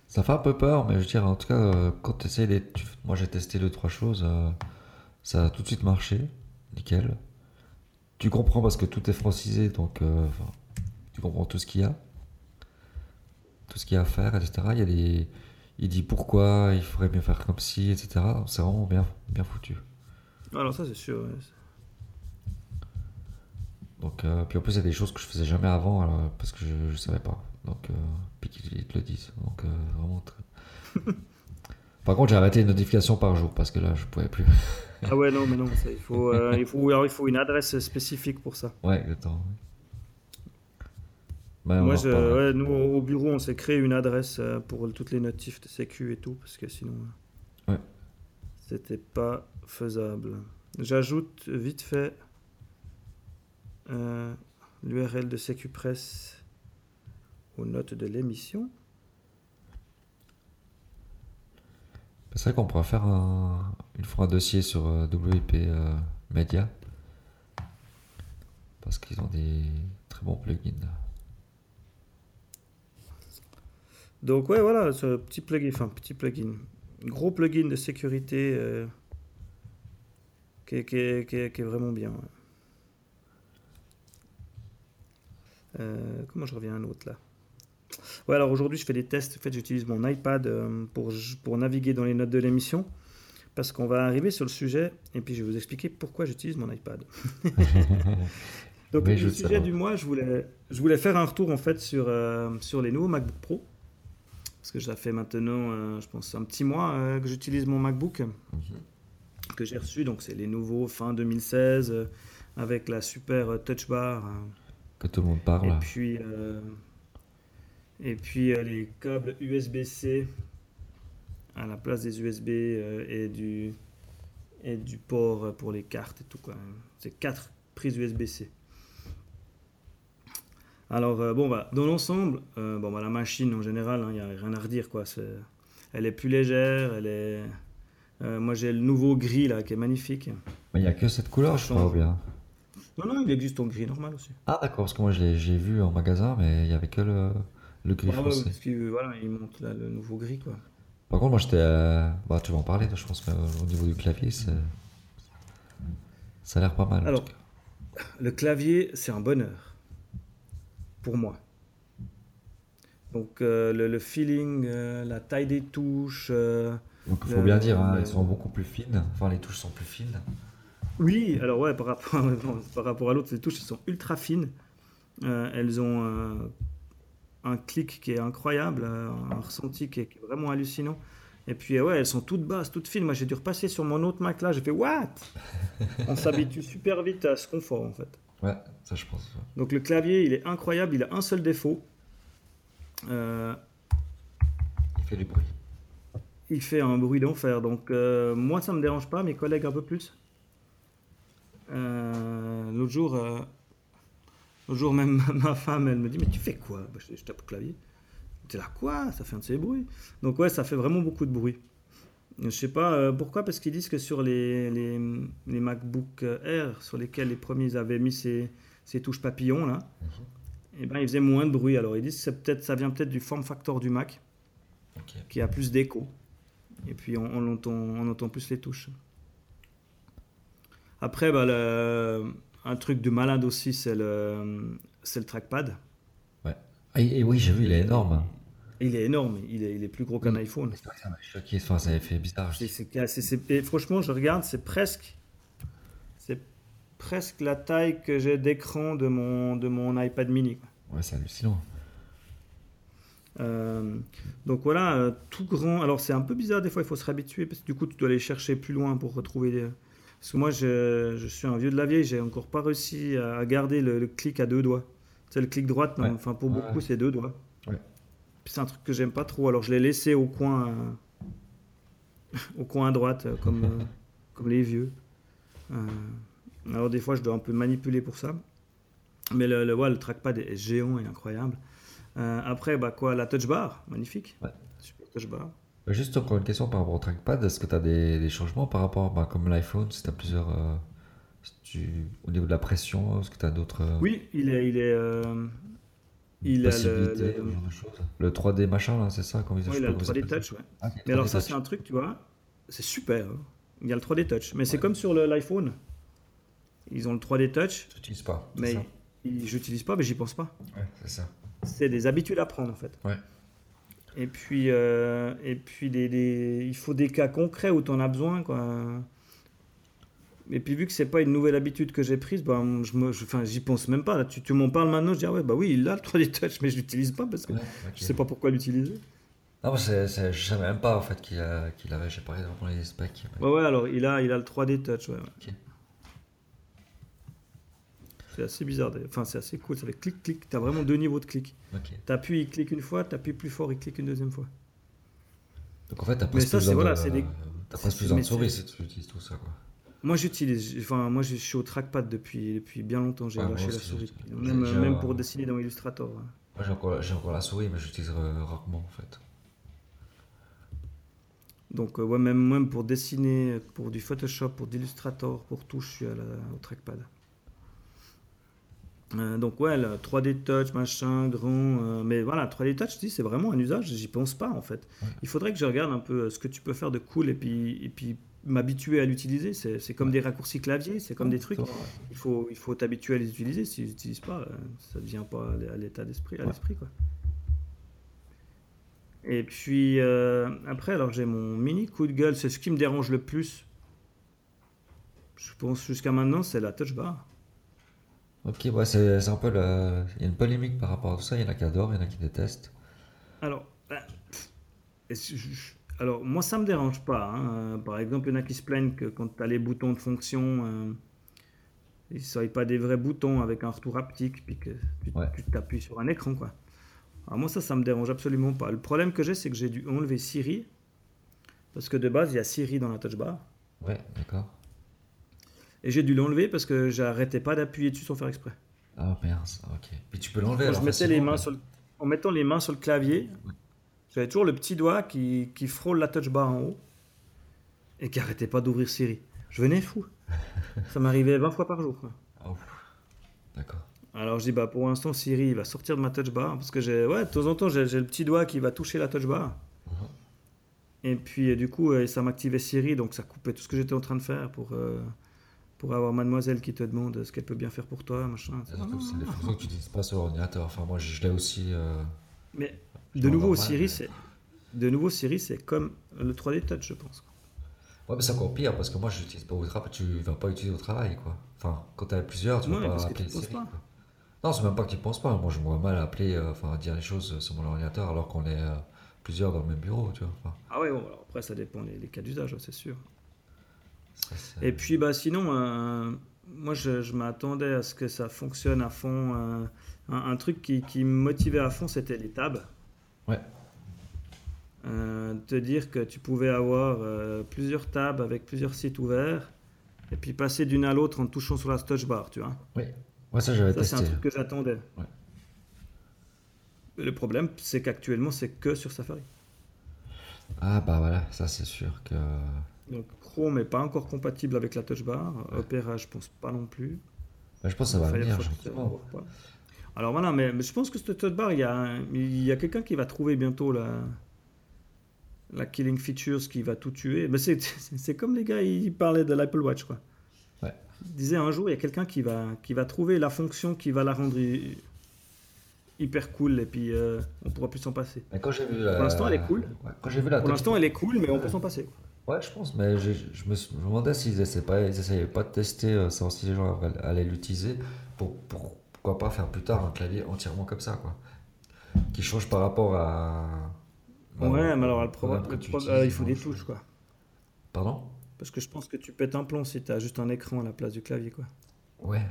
Ça fait un peu peur, mais je veux dire, en tout cas, euh, quand tu essayes les... Moi, j'ai testé deux, trois choses. euh, ça a tout de suite marché. Nickel. Tu comprends parce que tout est francisé, donc euh, tu comprends tout ce qu'il y a. Tout ce qu'il y a à faire, etc. Il y a des... Il dit pourquoi, il faudrait mieux faire comme ci, etc. C'est vraiment bien, bien foutu.
Alors ça c'est sûr. ouais.
Donc, euh, puis en plus, il y a des choses que je faisais jamais avant alors, parce que je, je savais pas. Donc, euh, puis qu'ils ils te le disent. Donc, euh, vraiment très... Par contre, j'ai arrêté une notification par jour parce que là, je pouvais plus.
Ah ouais non mais non, ça, il, faut, il, faut, alors, il faut une adresse spécifique pour ça.
Ouais, exactement. On
Moi, je, ouais, nous, au bureau, on s'est créé une adresse euh, pour toutes les notifs de sécu et tout, parce que sinon. euh,
Ouais.
c'était pas faisable. J'ajoute vite fait euh, l'URL de SecuPress aux notes de l'émission.
C'est vrai qu'on pourra faire un, une fois un dossier sur WP euh, Media. Parce qu'ils ont des très bons plugins.
Donc ouais, voilà, ce petit plugin, enfin petit plugin, gros plugin de sécurité euh, qui, est, qui est- qui est- qui est vraiment bien. ouais. Euh, comment je reviens à un autre là? Ouais, alors aujourd'hui je fais des tests. En fait, j'utilise mon iPad euh, pour, pour naviguer dans les notes de l'émission parce qu'on va arriver sur le sujet et puis je vais vous expliquer pourquoi j'utilise mon iPad. Donc
Oui,
le sujet du mois, je voulais, je voulais faire un retour en fait sur, sur les nouveaux MacBook Pro. Parce que ça fait maintenant, euh, je pense, un petit mois euh, que j'utilise mon MacBook que j'ai reçu. Donc c'est les nouveaux fin 2016 euh, avec la super touch bar.
Que tout le monde parle.
Et puis, et puis les câbles USB-C à la place des USB et, du, et du port pour les cartes et tout. C'est quatre prises USB-C. Alors, euh, bon, bah, dans l'ensemble, euh, bon, bah, la machine en général, il n'y a rien à redire. Quoi. C'est- Elle est plus légère, elle est. euh, moi j'ai le nouveau gris là qui est magnifique.
Mais il n'y a que cette couleur, je crois, ou bien.
Non, non, il existe en gris normal aussi.
Ah, d'accord, parce que moi je l'ai- j'ai vu en magasin, mais il n'y avait que le, le gris
Ah ouais,
foncé.
parce que voilà, il monte là le nouveau gris quoi.
Par contre, moi j'étais. Bah, tu vas en parler, je pense, au niveau du clavier. Ça a l'air pas mal.
Alors, le clavier, c'est un bonheur. Pour moi. Donc, euh, le, le feeling, euh, la taille des touches. euh,
Donc il faut bien dire, hein,
le-
elles sont beaucoup plus fines. Enfin, les touches sont plus fines.
Oui, alors ouais, par rapport, non, par rapport à l'autre, ces touches elles sont ultra fines. Elles ont un clic qui est incroyable, un ressenti qui est, qui est vraiment hallucinant. Et puis ouais, elles sont toutes basses, toutes fines. Moi, j'ai dû repasser sur mon autre Mac là, j'ai fait what? On s'habitue super vite à ce confort en fait.
Ouais, ça je pense. ouais.
Donc le clavier, il est incroyable, il a un seul défaut. Euh,
Il fait du bruit.
il fait un bruit d'enfer. Donc euh, moi, ça me dérange pas, mes collègues un peu plus. Euh, L'autre jour, l'autre jour même ma femme, elle me dit mais tu fais quoi? Bah, je, je tape au clavier. T'es là quoi? Ça fait un de ces bruits. Donc ouais, ça fait vraiment beaucoup de bruit. Je sais pas euh, pourquoi, parce qu'ils disent que sur les, les, les MacBook Air, sur lesquels les premiers avaient mis ces, ces touches papillons là, et ben ils faisaient moins de bruit. Alors ils disent que c'est peut-être, ça vient peut-être du form factor du Mac qui a plus d'écho. Et puis on, on entend, on entend plus les touches. Après, bah, le- un truc de malade aussi, c'est le, c'est le trackpad.
Ah, et, et oui, j'ai vu, il est énorme.
Il est énorme, il est, il est plus gros qu'un iPhone.
C'est vrai que ça m'a choqué. Ça avait fait bizarre.
Et franchement, je regarde, c'est presque, c'est presque la taille que j'ai d'écran de mon, de mon iPad mini.
Ouais, c'est hallucinant.
Euh, donc voilà, euh, tout grand. Alors c'est un peu bizarre des fois, il faut se réhabituer parce que du coup tu dois aller chercher plus loin pour retrouver des... Parce que moi je, je suis un vieux de la vieille, j'ai encore pas réussi à garder le, le clic à deux doigts. C'est le clic droite, non,
Ouais.
enfin pour
Ouais.
beaucoup c'est deux doigts.
Ouais.
C'est un truc que j'aime pas trop, alors je l'ai laissé au coin, euh, au coin à droite, euh, comme, euh, comme les vieux. Alors des fois je dois un peu manipuler pour ça. Mais le, le, ouais, le trackpad est géant et incroyable. Après, bah quoi, la touch bar, magnifique.
Ouais.
Super touch bar.
Juste encore une question par rapport au trackpad. Est-ce que tu as des, des changements par rapport, bah, comme l'iPhone, si tu as plusieurs. si tu- au niveau de la pression, est-ce que tu as d'autres.
Oui, il est, il est, il a le,
possibilités,
le-
ce genre de choses Le 3D machin, là, c'est ça comme ils
ouais, il a le
comment ça
3D
s'appelle.
touch, ouais.
Ah,
Mais alors
3D
ça, c'est un truc, tu vois, c'est super. hein. Il y a le 3D touch, mais c'est comme sur l'iPhone. Ils ont le 3D touch,
Tu n'utilises pas.
mais j'utilise pas, mais j'y pense pas.
Ouais, c'est ça.
C'est des habitudes à prendre en fait.
Ouais.
Et puis, euh, et puis des, des- il faut des cas concrets où tu en as besoin. Quoi. Et puis vu que c'est pas une nouvelle habitude que j'ai prise, ben, je me, je- j'y pense même pas. Là, tu, tu m'en parles maintenant, je dis ah ouais bah oui il a le 3D touch, mais je l'utilise pas parce que
Ouais, ok.
je sais pas pourquoi l'utiliser.
Non, mais c'est, c'est- je savais même pas en fait qu'il, a- qu'il avait. J'ai regardé vraiment les specs.
Ouais ouais alors il a, il a le 3D touch. Ouais. C'est assez bizarre. Enfin c'est assez cool. Ça fait clic clic. T'as vraiment deux niveaux de clic.
Ok.
T'appuies, il clique une fois. T'appuies plus fort, il clique une deuxième fois.
Donc en fait, t'as presque
ça,
plus
c'est-
besoin
voilà,
de-
c'est des-
T'as presque besoin de souris si tu utilises tout ça, quoi.
Moi, j'utilise. Enfin, moi, je suis au trackpad depuis, depuis bien longtemps. J'ai
Ouais,
lâché la souris. Même,
j'ai-
même pour dessiner dans Illustrator. ouais.
Moi, j'ai encore, j'ai encore la souris, mais j'utilise euh, rarement, en fait.
Donc, euh, ouais, même, même pour dessiner, pour du Photoshop, pour d'Illustrator, pour tout, je suis à la- au trackpad. Euh, donc, ouais, le 3D Touch, machin, grand. euh, mais voilà, 3D Touch, dis, c'est vraiment un usage, j'y pense pas en fait.
Ouais.
Il faudrait que je regarde un peu euh, ce que tu peux faire de cool et puis, et puis m'habituer à l'utiliser. C'est c'est comme des raccourcis clavier, c'est comme des trucs. Il faut, il faut t'habituer à les utiliser. Si tu les utilises pas, euh, ça ne vient pas à l'état d'esprit, à l'esprit quoi. Et puis euh, après, alors j'ai mon mini coup de gueule, c'est ce qui me dérange le plus. Je pense jusqu'à maintenant, c'est la touch bar.
Ok, ouais, c'est c'est un peu le... Il y a une polémique par rapport à tout ça. Il y en a qui adorent, il y en a qui détestent.
Alors, ben, je- je- alors moi ça me dérange pas. hein. Euh, Par exemple, il y en a qui se plaignent que quand tu as les boutons de fonction, euh, ils ne soient pas des vrais boutons avec un retour haptique, puis que tu
Ouais.
t'appuies sur un écran. quoi. Alors moi ça, ça me dérange absolument pas. Le problème que j'ai, c'est que j'ai dû enlever Siri, parce que de base, il y a Siri dans la touch bar.
Ouais, d'accord.
Et j'ai dû l'enlever parce que j'arrêtais pas d'appuyer dessus sans faire exprès.
Ah, merde, ok. Puis tu peux l'enlever alors
je mettais les mains sur le- En mettant les mains sur le clavier, j'avais toujours le petit doigt qui, qui frôle la touch bar en haut et qui arrêtait pas d'ouvrir Siri. Je venais fou. Ça m'arrivait 20 fois par jour.
Ah. D'accord.
Alors je dis, bah, pour l'instant, Siri il va sortir de ma touch bar parce que j'ai, ouais, de temps en temps, j'ai le petit doigt qui va toucher la touch bar.
Mhm.
Et puis, euh, du coup, euh, ça m'activait Siri, donc ça coupait tout ce que j'étais en train de faire pour, euh, pour avoir mademoiselle qui te demande ce qu'elle peut bien faire pour toi, machin.
C'est c'est des fonctions que tu n'utilises pas sur l'ordinateur. Enfin, moi, je, je l'ai aussi. euh,
Mais de nouveau, Siri, c'est de nouveau Siri, c'est comme le 3D Touch, je pense.
Ouais, mais c'est encore pire parce que moi, je l'utilise pas au travail. Tu vas pas utiliser au travail, quoi. Enfin, quand t'es à plusieurs, tu vas
Ouais,
pas appeler
tu
Siri,
pas.
Non, c'est même pas que tu penses pas. Moi, je me vois mal appeler, euh, enfin, dire les choses sur mon ordinateur alors qu'on est euh, plusieurs dans le même bureau, tu vois. Enfin,
Ah ouais, bon, alors après, ça dépend des, des cas d'usage, c'est sûr.
ça,
Et puis, bah, sinon, euh, moi, je, je m'attendais à ce que ça fonctionne à fond. euh, un, un truc qui, qui me motivait à fond, c'était les tabs.
Ouais.
Euh, te dire que tu pouvais avoir euh, plusieurs tabs avec plusieurs sites ouverts et puis passer d'une à l'autre en touchant sur la touch bar, tu vois.
Oui. Ouais, ça, j'avais
Ça, c'est un
testé.
truc que j'attendais.
Ouais.
Le problème, c'est qu'actuellement, c'est que sur Safari.
Ah, bah voilà, ça, c'est sûr que.
Donc Chrome n'est pas encore compatible avec la touch bar. Opera, je pense pas non plus.
Bah, je pense que ça va venir.
Alors voilà, mais, mais je pense que cette touch bar, il y a, un- il y a quelqu'un qui va trouver bientôt la, la killing features qui va tout tuer. Mais c'est, comme les gars, ils parlaient de l'Apple Watch, quoi.
Ouais.
Ils disaient un jour, il y a quelqu'un qui va, qui va trouver la fonction qui va la rendre hy- hyper cool et puis euh, on pourra plus s'en passer.
Mais quand j'ai vu la...
Pour l'instant, elle est cool.
Ouais, quand j'ai vu la
Pour l'instant, elle est cool, mais on peut s'en passer.
Ouais, je pense, mais je, je me, suis- je me demandais s'ils essayaient pas, ils essayaient pas de tester, euh, savoir si les gens allaient- l'utiliser, pour, pour- pourquoi pas faire plus tard un clavier entièrement comme ça, quoi. Qui change par rapport à... bah,
ouais, mais alors le problème, le pro- euh, il faut
non,
des touches, quoi.
Pardon?
Parce que je pense que tu pètes un plomb si tu as juste un écran à la place du clavier, quoi.
Ouais.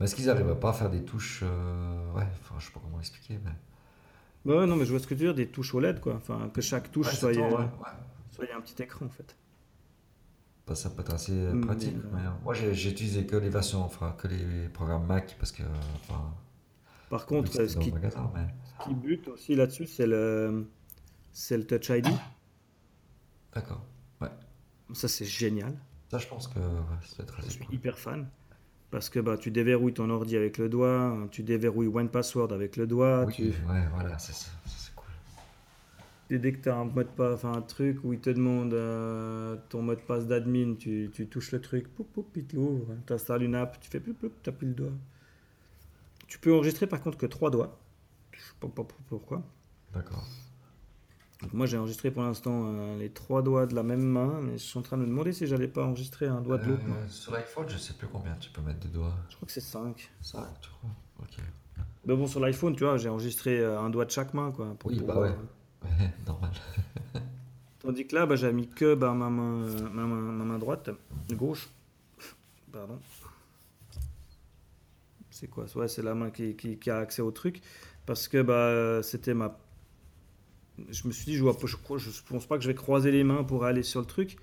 Mais est-ce qu'ils arrivent pas à faire des touches... euh, Ouais, enfin, je sais pas comment expliquer, mais...
Bah ouais, non, mais je vois ce que tu veux dire, des touches OLED, quoi. Enfin, que chaque touche
Ouais,
soit, euh,
tout, ouais, ouais.
soit un petit écran, en fait.
Bah, ça peut être assez
Mais,
pratique.
euh,
mais, euh, moi, j'ai utilisé que les versions, enfin, que les programmes Mac, parce que... Enfin,
Par contre, euh, ce qui,
magasin, mais...
ce qui bute aussi là-dessus, c'est le, c'est le Touch ID.
D'accord. Ouais.
Ça, c'est génial.
Ça, je pense que ça être
Je
assez
suis
cool.
hyper fan. Parce que bah, tu déverrouilles ton ordi avec le doigt, tu déverrouilles One Password avec le doigt,
Oui,
tu,
ouais, voilà, c'est ça.
Et dès que tu as un mot de passe, enfin un truc où il te demande euh, ton mot de passe d'admin, tu, tu touches le truc, poup, poup, il te l'ouvre. Tu installes une app, tu fais poup, tu appuies le doigt. Tu peux enregistrer par contre que trois doigts. Je sais pas, pas pourquoi.
D'accord.
Moi j'ai enregistré pour l'instant euh, les trois doigts de la même main, mais je suis en train de me demander si j'allais pas enregistrer un doigt de l'autre.
Euh, sur l'iPhone, je sais plus combien tu peux mettre de doigts.
Je crois que c'est 5.
Ça, tu crois? Ok.
Mais bon, sur l'iPhone, tu vois, j'ai enregistré euh, un doigt de chaque main. Quoi, pour
Oui, bah
pouvoir-
ouais. Ouais, normal.
Tandis que là, bah, j'ai mis que bah, ma, main, ma, main, ma main droite, gauche. Pardon. C'est quoi? Ouais, c'est la main qui, qui- qui a accès au truc. Parce que bah, c'était ma. Je me suis dit, je, vois, je, je pense pas que je vais croiser les mains pour aller sur le truc.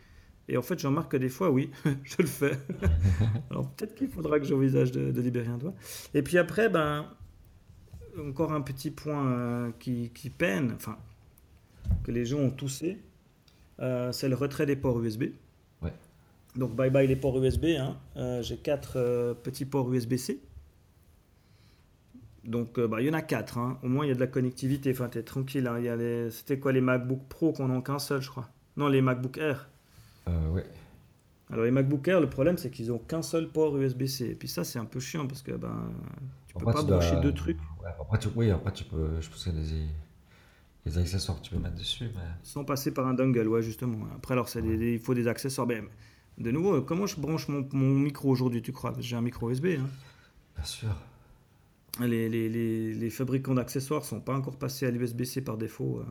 Et en fait, j'en remarque que des fois, oui, je le fais. Alors peut-être qu'il faudra que j'envisage de, de libérer un doigt. Et puis après, ben, encore un petit point euh, qui, qui peine, enfin, que les gens ont toussé, euh, c'est le retrait des ports USB.
Ouais.
Donc bye bye les ports USB. hein. Euh, J'ai quatre euh, petits ports USB-C. Donc bah, il y en a quatre. hein. Au moins il y a de la connectivité. Enfin t'es tranquille. hein. Les... C'était quoi les MacBook Pro qu'on n'a qu'un seul, je crois? Non les MacBook Air.
Ouais.
Alors les MacBook Air, le problème c'est qu'ils ont qu'un seul port USB-C. Et puis ça c'est un peu chiant parce que ben tu peux
Après,
pas
tu dois-
brancher deux trucs
Ouais, après, tu... Oui, après, tu peux. Je pense qu'il y des accessoires que tu peux mettre dessus, mais.
sans passer par un dongle. Ouais justement. Après alors des- il faut des accessoires. Ben, de nouveau, comment je branche mon, mon micro aujourd'hui, tu crois? J'ai un micro USB. hein.
Bien sûr.
Les, les, les, les fabricants d'accessoires sont pas encore passés à l'USB-C par défaut euh,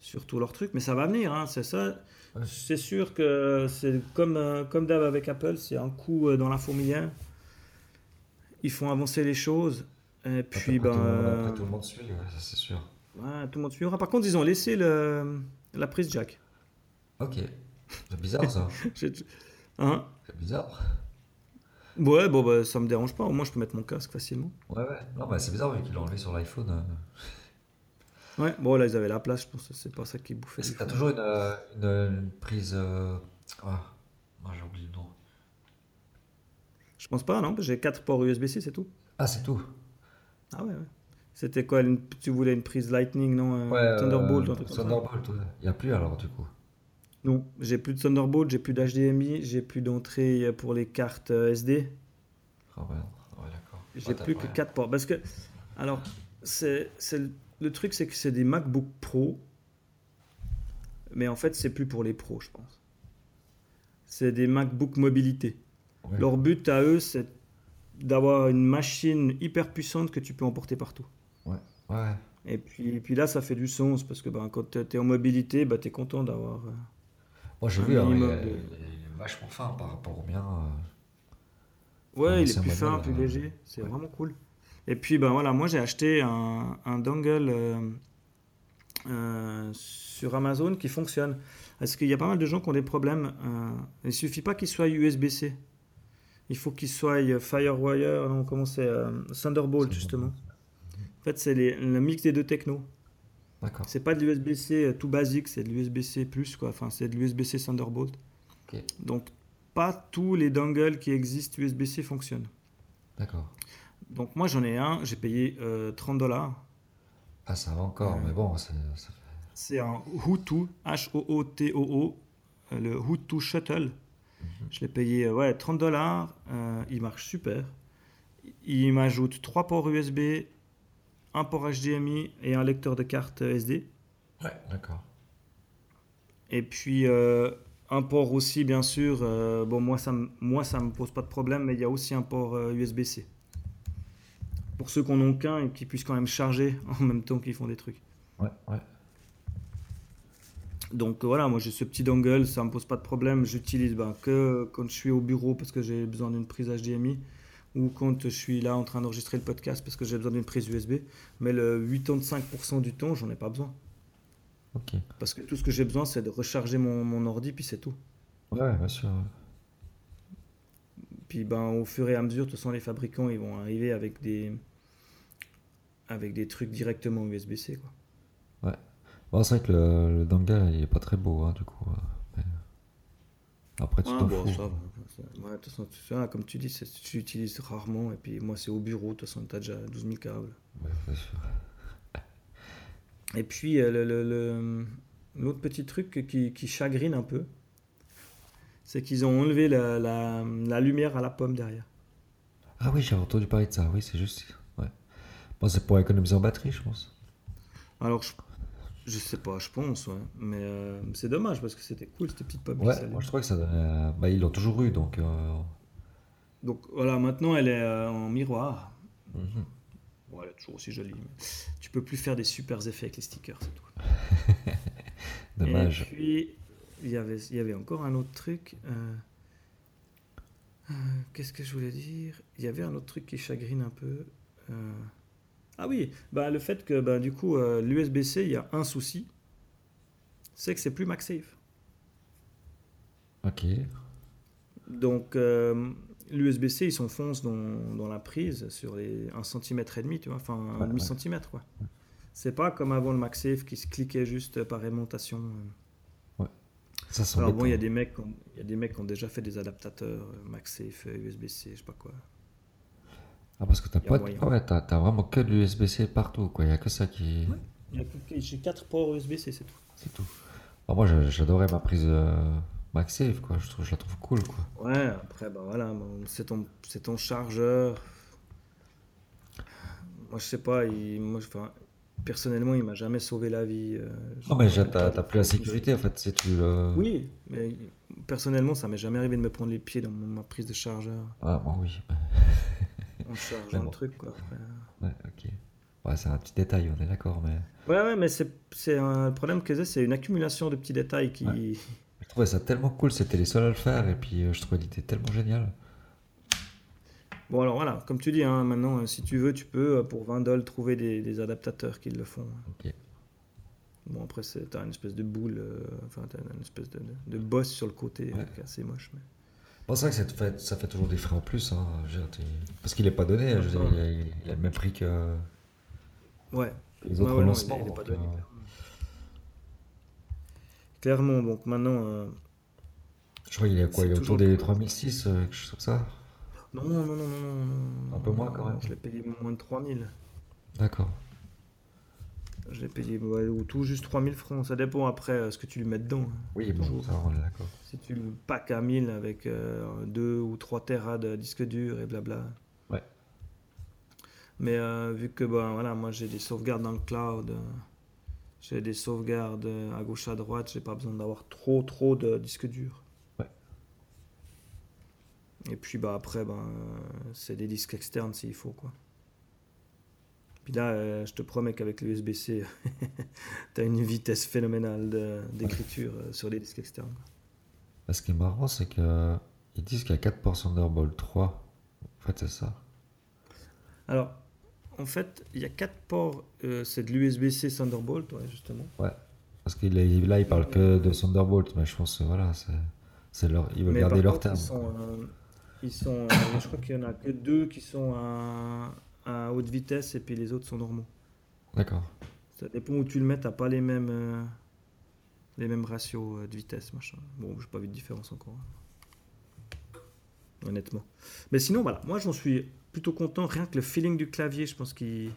sur tous leurs trucs, mais ça va venir, hein, c'est ça.
Ouais.
C'est sûr que c'est comme, euh, comme d'hab avec Apple, c'est un coup euh, dans la fourmilière. Ils font avancer les choses, et puis
après,
ben,
tout, le monde-
euh,
après, tout le monde suit, ouais, ça c'est sûr.
Ouais, tout le monde suivra. Par contre, ils ont laissé le, la prise jack.
Ok. C'est bizarre ça.
Hein?
C'est bizarre.
ouais, bon, bah, ça me dérange pas, au moins je peux mettre mon casque facilement.
Ouais, ouais. Non, bah, c'est bizarre vu qu'il l'a enlevé sur l'iPhone. euh.
Ouais, bon, là ils avaient la place, je pense que c'est pas ça qui bouffait.
Est-ce que t'as toujours une, euh, une, une prise. euh, Ah, moi j'ai oublié le nom.
Je pense pas, non, j'ai quatre ports USB-C, c'est tout.
Ah, c'est tout.
Ah ouais, ouais. C'était quoi une- Tu voulais une prise Lightning, non euh,
Ouais,
Thunderbolt,
euh,
un truc
Thunderbolt, ouais. Il n'y a plus alors du coup.
Non, j'ai plus de Thunderbolt, j'ai plus d'HDMI, j'ai plus d'entrée pour les cartes euh, SD.
Ah ouais, ouais d'accord.
J'ai plus que
ouais.
4 ports. Parce que, alors, c'est, c'est le, le truc, c'est que c'est des MacBook Pro. Mais en fait, c'est plus pour les pros, je pense. C'est des MacBook mobilité.
Ouais.
Leur but à eux, c'est d'avoir une machine hyper puissante que tu peux emporter partout.
Ouais,
Et puis, puis là, ça fait du sens parce que ben, quand tu es en mobilité, ben, tu es content d'avoir. euh,
moi j'ai vu, hein, il, est,
de-
il est vachement fin par rapport au mien. euh.
Ouais, il est plus fin, plus
euh,
léger. C'est
ouais.
vraiment cool. Et puis, ben voilà, moi j'ai acheté un, un dongle euh, euh, sur Amazon qui fonctionne. Parce qu'il y a pas mal de gens qui ont des problèmes. euh, il suffit pas qu'il soit USB-C. Il faut qu'il soit Firewire, non, comment c'est Thunderbolt, justement. En fait, c'est le mix des deux technos.
D'accord.
C'est pas de l'USB-C euh, tout basique, c'est de l'USB-C plus, quoi. Enfin, c'est de l'USB-C Thunderbolt.
Ok.
Donc, pas tous les dongles qui existent USB-C fonctionnent.
D'accord.
Donc, moi, j'en ai un, j'ai payé euh, 30 dollars.
Ah, ça va encore,
Ouais.
mais bon, c'est- ça fait.
C'est un Hutu, H-O-O-T-O-O, euh, le Hutu Shuttle. Je l'ai payé euh, ouais, 30 dollars. il marche super. Il m'ajoute 3 ports USB, un port HDMI et un lecteur de carte SD.
Ouais, d'accord.
Et puis euh, un port aussi, bien sûr. euh, bon, moi ça, me- moi, ça me pose pas de problème, mais il y a aussi un port euh, USB-C. Pour ceux qui en ont qu'un et qui puissent quand même charger en même temps qu'ils font des trucs.
Ouais, ouais.
Donc euh, voilà, moi j'ai ce petit dongle, ça me pose pas de problème. J'utilise ben, que quand je suis au bureau parce que j'ai besoin d'une prise HDMI ou quand je suis là en train d'enregistrer le podcast parce que j'ai besoin d'une prise USB. Mais le 85% du temps, j'en ai pas besoin. Parce que tout ce que j'ai besoin, c'est de recharger mon, mon ordi, puis c'est tout.
Ouais, bien sûr. ouais.
Puis ben, au fur et à mesure, de toute façon, les fabricants ils vont arriver avec des, avec des trucs directement USB-C. Quoi.
Bon, c'est vrai que le, le dongle, il est pas très beau, hein, du coup. euh, mais- Après, tu
Ah,
t'en
bon,
fous.
ça- ouais, de toute façon, tu comme tu dis, tu utilises rarement. Et puis moi, c'est au bureau. De toute façon, tu as déjà 12 000 câbles.
Ouais, bien sûr.
Et puis, euh, le, le- le- l'autre petit truc qui, qui chagrine un peu, c'est qu'ils ont enlevé la, la- la lumière à la pomme derrière.
Ah oui, j'ai entendu parler de ça. Oui, c'est juste. Ouais. Bon, c'est pour économiser en batterie, je pense.
Alors, je, je sais pas, je pense, ouais. Mais euh, c'est dommage parce que c'était cool, cette petite qui
Ouais, moi je trouvais que ça donnait. euh, Bah, ils l'ont toujours eu, donc. euh,
Donc voilà, maintenant elle est euh, en miroir.
mhm.
Bon, elle est toujours aussi jolie. Mais tu peux plus faire des super effets avec les stickers, c'est tout.
Dommage.
Et puis, il y avait, il y avait encore un autre truc. Qu'est-ce que je voulais dire? Il y avait un autre truc qui chagrine un peu. Euh, Ah oui, bah, le fait que bah, du coup, euh, l'USB-C, il y a un souci. C'est que c'est plus MagSafe.
Ok.
Donc, euh, l'USB-C, il s'enfonce dans, dans la prise sur les 1 cm et demi, tu vois, enfin un
Ouais,
demi
ouais.
centimètre, quoi. C'est pas comme avant le MagSafe qui se cliquait juste par aimantation.
Ça sent
Alors bon, il y a des mecs, qui ont- il y a des mecs qui ont déjà fait des adaptateurs euh, MagSafe, euh, USB-C, je sais pas quoi.
Ah, parce que t'as pas de... ah ouais, t'as, t'as vraiment que de l'USB-C partout, quoi. Il y a que ça qui...
Ouais. Que- J'ai 4 ports USB-C, c'est tout.
C'est tout. Ah, moi, j'a- j'adorais ma prise euh, MagSafe, quoi. Je, trouve, je la trouve cool, quoi.
Ouais, après, bah voilà, c'est ton, c'est ton chargeur. Moi, je sais pas, il, moi, je- enfin, personnellement, il m'a jamais sauvé la vie. euh,
Non, mais t'as, t'as plus la sécurité, en fait, si tu le...
Oui, mais personnellement, ça m'est jamais arrivé de me prendre les pieds dans ma prise de chargeur
Ah, bon, oui.
En chargeant
bon.
le truc, quoi.
Ouais, ok. Ouais, c'est un petit détail, on est d'accord, mais...
Ouais, ouais, mais c'est, un problème que c'est une accumulation de petits détails qui.
Ouais. Je trouvais ça tellement cool, c'était les seuls à le faire, et puis euh, je trouvais l'idée tellement géniale.
Bon, alors voilà, comme tu dis, hein, maintenant, euh, si tu veux, tu peux, euh, pour 20 dollars, trouver des, des adaptateurs qui le font.
Ok.
Bon, après, t'as une espèce de boule, enfin, t'as une espèce de, de, de bosse sur le côté,
Ouais.
qui est assez moche. Mais...
Bon, c'est vrai que ça fait, ça fait toujours des frais en plus, hein. je parce qu'il est pas donné, je veux dire, il, a, il a le même prix que
Ouais,
les autres
ouais, non,
lancements.
il est- il est pas
donc,
donné,
euh,
clairement. Donc maintenant, euh,
je crois qu'il est quoi, il est autour des 3006, euh, quelque chose comme ça.
non, non, non, non, non, non.
Un peu moins, quand même.
Je l'ai payé moins de 3000.
D'accord.
Je l'ai payé, ouais, ou tout juste 3000 francs. Ça dépend après euh, ce que tu lui mets dedans. hein.
Oui, bon,
Toujours.
ça, on est d'accord.
Si tu le packs à 1000 avec 2 ou 3 terras de disque dur et blabla.
Ouais.
Mais euh, vu que ben, voilà, moi j'ai des sauvegardes dans le cloud, euh, j'ai des sauvegardes euh, à gauche à droite, j'ai pas besoin d'avoir trop trop de disque dur.
Ouais.
Et puis bah après ben, euh, c'est des disques externes s'il faut quoi. Puis là, euh, je te promets qu'avec le USB-C, tu as une vitesse phénoménale d'écriture euh, sur les disques externes.
Ce qui est marrant, c'est que ils disent qu'il y a 4 pour Thunderbolt 3. En fait, c'est ça.
Alors, en fait, il y a quatre ports. euh, c'est de l'USB-C Thunderbolt, ouais, justement.
Parce qu'il est- là, ils parlent que de Thunderbolt, mais je pense que voilà, c'est, c'est leur, ils veulent
Mais
garder leur
contre,
terme.
Ils sont, euh, ils sont euh, je crois qu'il y en a que deux qui sont à, à haute vitesse et puis les autres sont normaux.
D'accord.
Ça dépend où tu le mets, t'as pas les mêmes, euh, les mêmes ratios euh, de vitesse, machin. Bon, j'ai pas vu de différence encore. Honnêtement. Mais sinon, voilà, moi j'en suis plutôt content. Rien que le feeling du clavier, je pense qu'il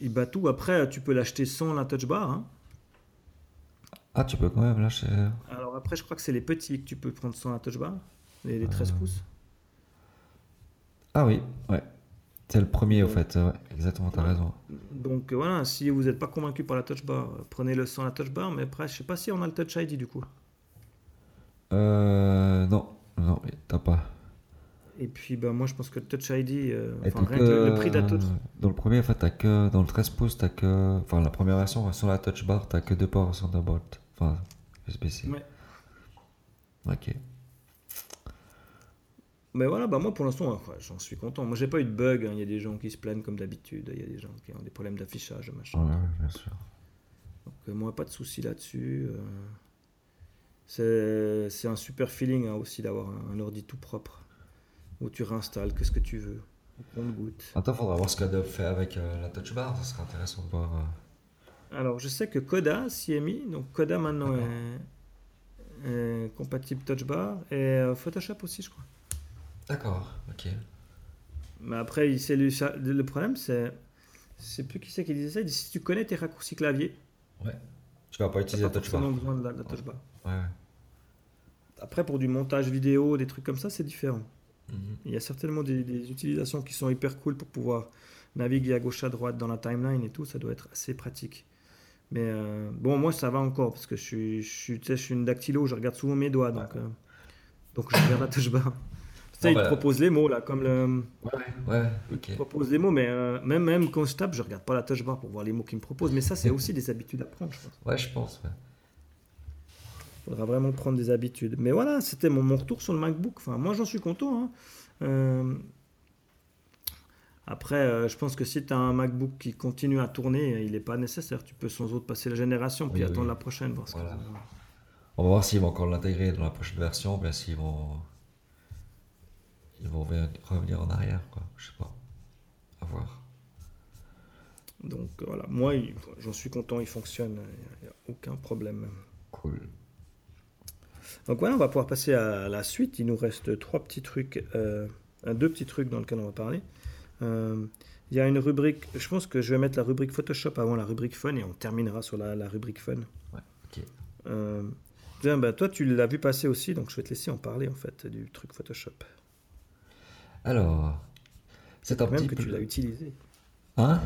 il bat tout. Après, tu peux l'acheter sans la touch bar. hein.
Ah, tu peux quand même lâcher.
Alors après, je crois que c'est les petits que tu peux prendre sans la touch bar, les, les 13
Ah.
pouces.
Ah oui, ouais. C'est le premier, au fait. Ouais, exactement, t'as
Ouais.
raison.
Donc euh, voilà, si vous n'êtes pas convaincu par la touch bar, prenez-le sans la touch bar. Mais après, je sais pas si on a le touch ID du coup.
Euh. Non, non, t'as pas.
Et puis, bah, moi, je pense que le touch ID, euh,
t'as
rien que le, le prix de la touch.
Dans le premier, en fait, t'as que. Dans le 13 pouces, t'as que. Enfin, la première version, sur la touch bar, t'as que deux ports Thunderbolt. Enfin, USB-C.
Ouais.
Ok.
Mais voilà, bah moi pour l'instant, ouais, j'en suis content. Moi, j'ai pas eu de bug. hein. Il y a des gens qui se plaignent comme d'habitude. Il y a des gens qui ont des problèmes d'affichage, machin.
Ouais, bien sûr.
Donc, euh, moi, pas de souci là-dessus. euh. C'est un super feeling hein, aussi d'avoir un, un ordi tout propre où tu réinstalles que ce que tu veux. On goûte.
Attends, faudra voir ce qu'Adobe fait avec euh, la touch bar. Ça sera intéressant de voir. euh.
Alors, je sais que Coda s'y est mis. Donc, Coda maintenant est, est compatible Touch Bar et Photoshop aussi, je crois.
D'accord, ok.
Mais après, il- c'est le, problème, c'est. Je sais plus qui c'est qui disait ça. Il dit si tu connais tes raccourcis clavier,
Tu vas pas utiliser la touch bar.
besoin de la, Touch Bar.
Ouais, ouais.
Après, pour du montage vidéo, des trucs comme ça, c'est différent.
Mhm.
Il y a certainement des, des utilisations qui sont hyper cool pour pouvoir naviguer à gauche à droite dans la timeline et tout. Ça doit être assez pratique. Mais euh, bon, moi, ça va encore parce que je suis, je suis, tu sais, je suis une dactylo, je regarde souvent mes doigts. Donc, euh, donc je regarde la touch bar. Sais, il
bah,
te propose les mots là, comme le.
Ouais, ouais,
Il
ok.
propose des mots, mais euh, même, même quand je tape, je regarde pas la touch bar pour voir les mots qu'il me propose. Mais ça, c'est aussi des habitudes à prendre, je pense.
Ouais, je pense, ouais.
faudra vraiment prendre des habitudes. Mais voilà, c'était mon, mon retour sur le MacBook. Enfin, moi, j'en suis content. hein. Euh, Après, euh, je pense que si tu as un MacBook qui continue à tourner, il n'est pas nécessaire. Tu peux sans autre passer la génération, puis
Oui,
attendre
oui.
la prochaine. Voir ce que
Voilà. On va voir s'ils vont encore l'intégrer dans la prochaine version, bien s'ils vont. Ils vont revenir en arrière, quoi. Je sais pas. À voir.
Donc voilà, moi j'en suis content, il fonctionne, il n'y a, aucun problème.
Cool.
Donc voilà, on va pouvoir passer à la suite. Il nous reste trois petits trucs, euh, deux petits trucs dans lesquels on va parler. Euh, il y a une rubrique, je pense que je vais mettre la rubrique Photoshop avant la rubrique Fun et on terminera sur la, rubrique Fun.
Ouais, ok.
Euh, ben, toi, tu l'as vu passer aussi, donc je vais te laisser en parler en fait du truc Photoshop.
Alors, c'est un
même que tu l'as utilisé.
Hein?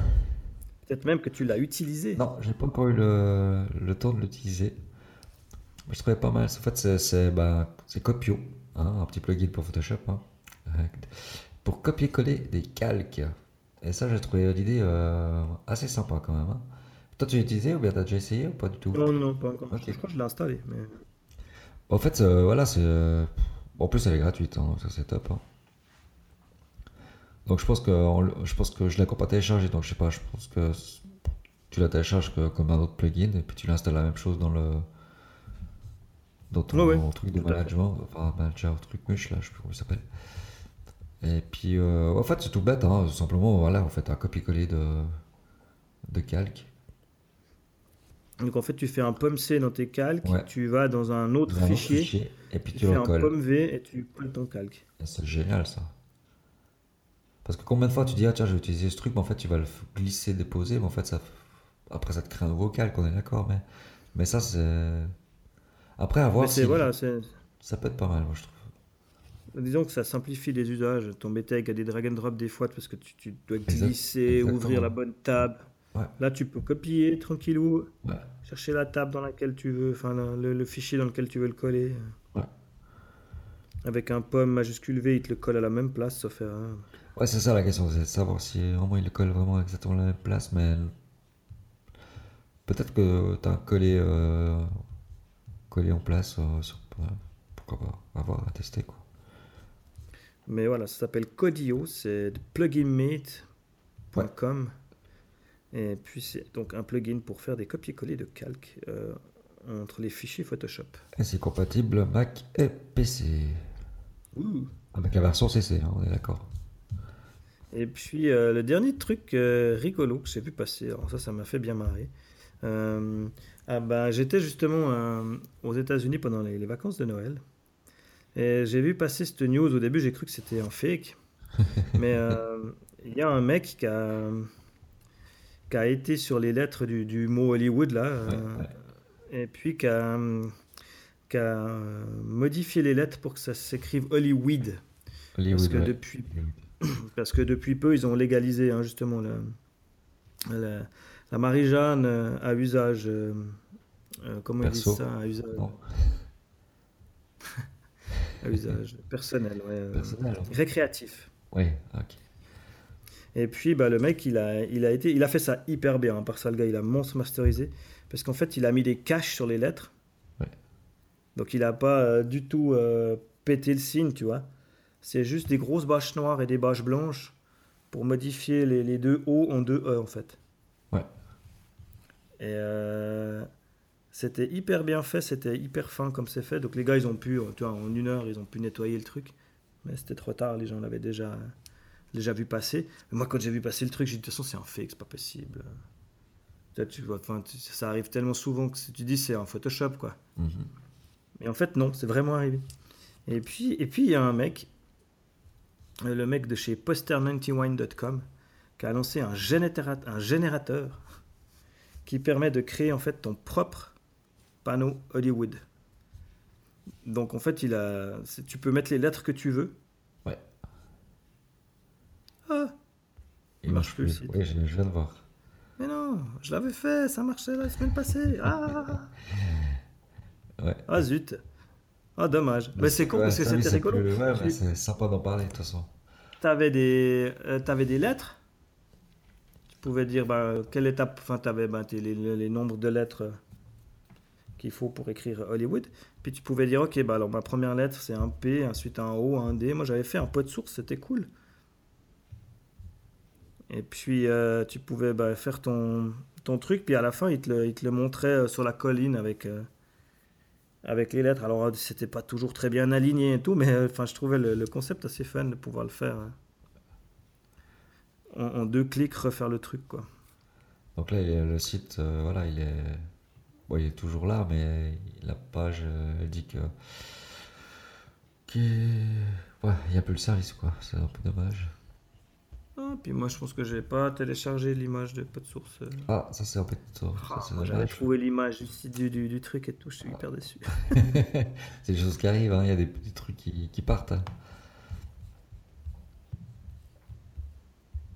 Peut-être même que tu l'as utilisé.
Non, j'ai pas encore eu le, le temps de l'utiliser. Je trouvais pas mal. En fait, c'est bah, Copio, hein, un petit plugin pour Photoshop, hein, pour copier-coller des calques. Et ça, j'ai trouvé l'idée euh, assez sympa quand même. Hein. Toi, tu l'as utilisé ou bien t'as déjà essayé ou pas du tout?
Non, non, pas encore. Je crois que je l'ai installé. Mais...
En fait, euh, voilà, c'est. En plus, elle est gratuite, hein, donc ça c'est top. Donc je pense que je pense que je l'ai encore pas téléchargé, donc je sais pas. Je pense que tu la télécharges comme un autre plugin et puis tu l'installes la même chose dans le dans ton truc de management, enfin manager, truc mush là, je sais plus comment il s'appelle. Et puis, euh, en fait, c'est tout bête, hein, simplement, voilà, en fait, un copier-coller de, de calque.
Donc en fait, tu fais un pomme C dans tes calques, tu vas dans un autre, fichier,
et puis tu,
tu fais un pomme V et tu colles ton calque.
C'est génial ça. Parce que combien de fois tu dis, ah tiens, je vais utiliser ce truc, mais en fait, tu vas le glisser, déposer, mais en fait, ça, après, ça te crée un nouveau calque, on est d'accord, mais, mais ça, c'est. Après, à voir si.
Voilà,
ça peut être pas mal, moi, je trouve.
Disons que ça simplifie les usages. T'embêter avec des drag and drop des fois parce que tu, dois glisser, ouvrir la bonne table. Là, tu peux copier tranquillou, chercher la table dans laquelle tu veux, enfin le, fichier dans lequel tu veux le coller. Avec un pomme majuscule V, il te le colle à la même place, sauf erreur.
Ouais, c'est ça la question, c'est de savoir si vraiment il le colle vraiment exactement la même place, mais peut-être que tu as collé, euh, collé en place, euh, pourquoi pas, avoir à tester quoi.
Mais voilà, ça s'appelle Codio, c'est pluginmate.com. Et puis c'est donc un plugin pour faire des copier-coller de calque euh, entre les fichiers Photoshop.
Et c'est compatible Mac et PC. Avec la version CC, hein, on est d'accord.
Et puis euh, le dernier truc euh, rigolo que j'ai vu passer, alors ça, ça m'a fait bien marrer. ah ben, J'étais justement aux États-Unis pendant les, vacances de Noël. Et j'ai vu passer cette news. Au début, j'ai cru que c'était un fake. Mais euh, il y a un mec qui a, qui a été sur les lettres du, du mot Hollywood, là. Euh, et puis qui a, qui a, modifié les lettres pour que ça s'écrive Hollywood. Hollywood parce, que depuis, parce que depuis peu, ils ont légalisé hein, justement la, la, la Marie-Jeanne à usage. Euh, comment ils disent ça à usage? À usage personnel, euh, récréatif.
Oui, ok.
Et puis bah, le mec, il a, il, a été, il a fait ça hyper bien. Hein, par ça, le gars, il a monstre masterisé. Parce qu'en fait, il a mis des caches sur les lettres. Donc il n'a pas euh, du tout euh, pété le signe, tu vois. C'est juste des grosses bâches noires et des bâches blanches pour modifier les, les deux O en deux E, en fait.
Ouais.
Et c'était hyper bien fait, c'était hyper fin comme c'est fait. Donc les gars, ils ont pu, euh, tu vois, en une heure, ils ont pu nettoyer le truc. Mais c'était trop tard, les gens l'avaient déjà, déjà vu passer. Mais moi, quand j'ai vu passer le truc, j'ai dit de toute façon, c'est un fake, c'est pas possible. Tu vois, ça arrive tellement souvent que si tu dis c'est un Photoshop, quoi. Mais mm-hmm. en fait, non, c'est vraiment arrivé. Et puis, et puis il y a un mec, euh, le mec de chez poster91.com, qui a lancé un générateur, un générateur qui permet de créer en fait ton propre panneau Hollywood. Donc en fait, il a, tu peux mettre les lettres que tu veux.
Ouais.
Ah.
Il, marche plus. Oui, je, viens de voir.
Mais non, je l'avais fait, ça marchait la semaine passée. Ah.
ouais.
Ah zut. Ah dommage. Mais, c'est con parce que c'était rigolo.
Ouais, c'est sympa d'en parler de toute façon.
T'avais des, euh, avais des lettres? Tu pouvais dire bah, quelle étape. Enfin, t'avais bah, les, les nombres de lettres qu'il faut pour écrire Hollywood. Puis tu pouvais dire, ok, bah alors ma première lettre c'est un P, ensuite un O, un D. Moi j'avais fait un pot de source, c'était cool. Et puis euh, tu pouvais bah, faire ton, ton truc, puis à la fin il te le, il te le montrait euh, sur la colline avec, euh, avec les lettres. Alors, c'était pas toujours très bien aligné et tout, mais euh, enfin, je trouvais le, concept assez fun de pouvoir le faire euh, en, deux clics, refaire le truc, quoi.
Donc là, le site, euh, voilà, il est, bon, il est toujours là, mais la page, elle dit que qu'il ouais, il y a plus le service, quoi. C'est un peu dommage.
Ah, puis moi, je pense que j'ai pas téléchargé l'image de de source.
Ah, ça c'est un peu
ah, J'avais trouvé l'image du, du, du, truc et tout, je suis hyper déçu.
c'est des choses qui arrivent, hein. il y a des petits trucs qui, qui partent. Hein.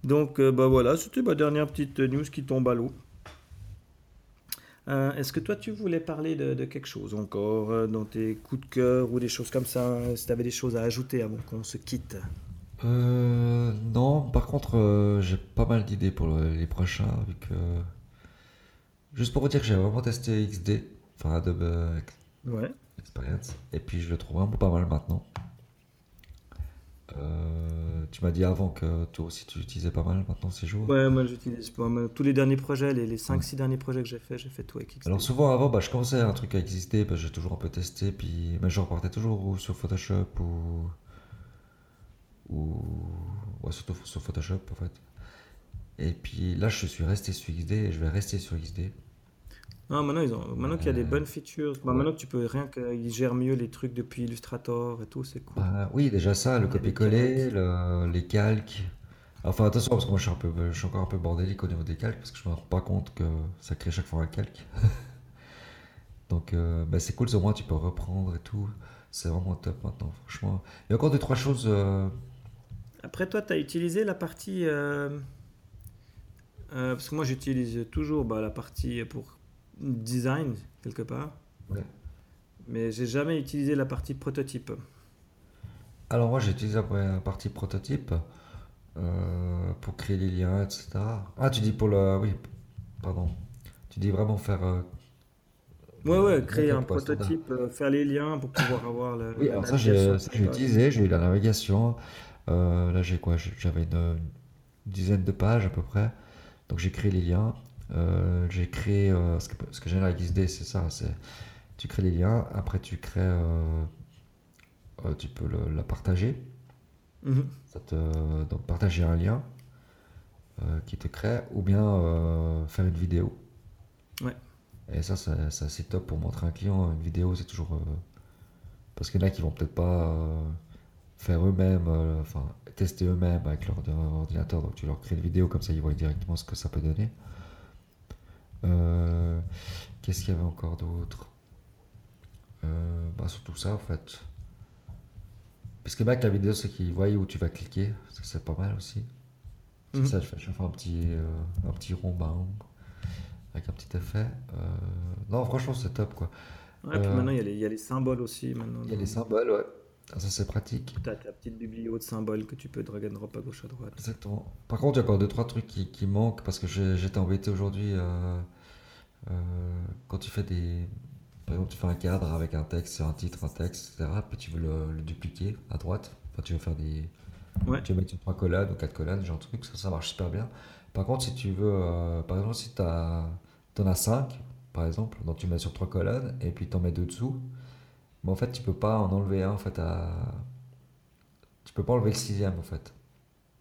Donc, euh, bah voilà, c'était ma dernière petite news qui tombe à l'eau. Euh, est-ce que toi, tu voulais parler de, de quelque chose encore, euh, dans tes coups de cœur ou des choses comme ça, si tu avais des choses à ajouter avant qu'on se quitte?
Euh, non, par contre, euh, j'ai pas mal d'idées pour les prochains. Vu que... Juste pour vous dire que j'ai vraiment testé XD, enfin Adobe euh,
ouais.
Experience, et puis je le trouve vraiment pas mal maintenant. tu m'as dit avant que toi aussi tu l'utilisais pas mal maintenant ces jours.
Ouais, moi j'utilise pas mal. Tous les derniers projets, les, les 5-6 derniers projets que j'ai fait, j'ai fait tout avec XD.
Alors souvent avant, bah, je commençais un truc avec XD, bah, j'ai toujours un peu testé, puis mais je repartais toujours sur Photoshop ou ou surtout sur Photoshop en fait. Et puis là, je suis resté sur XD et je vais rester sur XD.
Non, maintenant, ils ont, maintenant qu'il y a des euh, bonnes features, bah, maintenant que tu peux rien qu'ils gèrent mieux les trucs depuis Illustrator et tout, c'est cool.
Bah, oui, déjà ça, le copier-coller, les calques. Enfin, attention, parce que moi je suis, un peu, je suis encore un peu bordélique au niveau des calques, parce que je me rends pas compte que ça crée chaque fois un calque. Donc, euh, bah, c'est cool, au moins tu peux reprendre et tout. C'est vraiment top maintenant, franchement. Il y a encore deux, trois choses. Euh,
après, toi, tu as utilisé la partie. Euh, euh, parce que moi, j'utilise toujours bah, la partie pour design, quelque part.
Ouais.
Mais j'ai jamais utilisé la partie prototype.
Alors, moi, j'ai utilisé la partie prototype euh, pour créer les liens, etc. Ah, tu dis pour le. Oui, pardon. Tu dis vraiment faire.
Ouais, ouais, créer un prototype, faire les liens pour pouvoir avoir le.
Oui, alors ça, j'ai utilisé, j'ai eu la navigation. Euh, là, j'ai quoi? J'avais une, dizaine de pages à peu près. Donc, j'ai créé les liens. Euh, j'ai créé. Euh, ce que, que j'aime avec XD, c'est ça. C'est tu crées les liens. Après, tu crées. tu peux la partager.
Mhm.
Ça te, donc, partager un lien qui te crée. Ou bien faire une vidéo.
Ouais.
Et ça, c'est top pour montrer un client. Une vidéo, c'est toujours. parce qu'il y en a qui vont peut-être pas faire eux-mêmes, euh, enfin tester eux-mêmes avec leur ordinateur. Donc tu leur crées une vidéo comme ça, ils voient directement ce que ça peut donner. Euh, qu'est-ce qu'il y avait encore d'autre? Euh, bah, Surtout ça en fait. Parce que avec la vidéo, c'est qu'ils voient où tu vas cliquer. C'est pas mal aussi. C'est mhm. ça, je fais, je fais un petit, un petit rond avec un petit effet. non, franchement, c'est top quoi.
Ouais, puis maintenant, il y, y, a les symboles aussi.
Il y a les symboles, ouais. Ah, ça, c'est pratique.
Tu as ta petite bibliothèque de symboles que tu peux drag and drop à gauche à droite.
Exactement. Par contre, il y a encore deux, trois trucs qui, qui manquent parce que j'étais embêté aujourd'hui. Euh, euh, quand tu fais des. Par exemple, tu fais un cadre avec un texte, un titre, un texte, etc. Puis tu veux le, dupliquer à droite. Enfin, tu veux faire des.
Ouais.
Tu veux mettre trois colonnes ou quatre colonnes, genre de truc, ça, ça marche super bien. Par contre, si tu veux. Euh, par exemple, si tu en as cinq, par exemple, donc tu mets sur trois colonnes et puis tu en mets deux dessous. Mais en fait, tu peux pas en enlever un en fait à. Tu peux pas enlever le sixième en fait,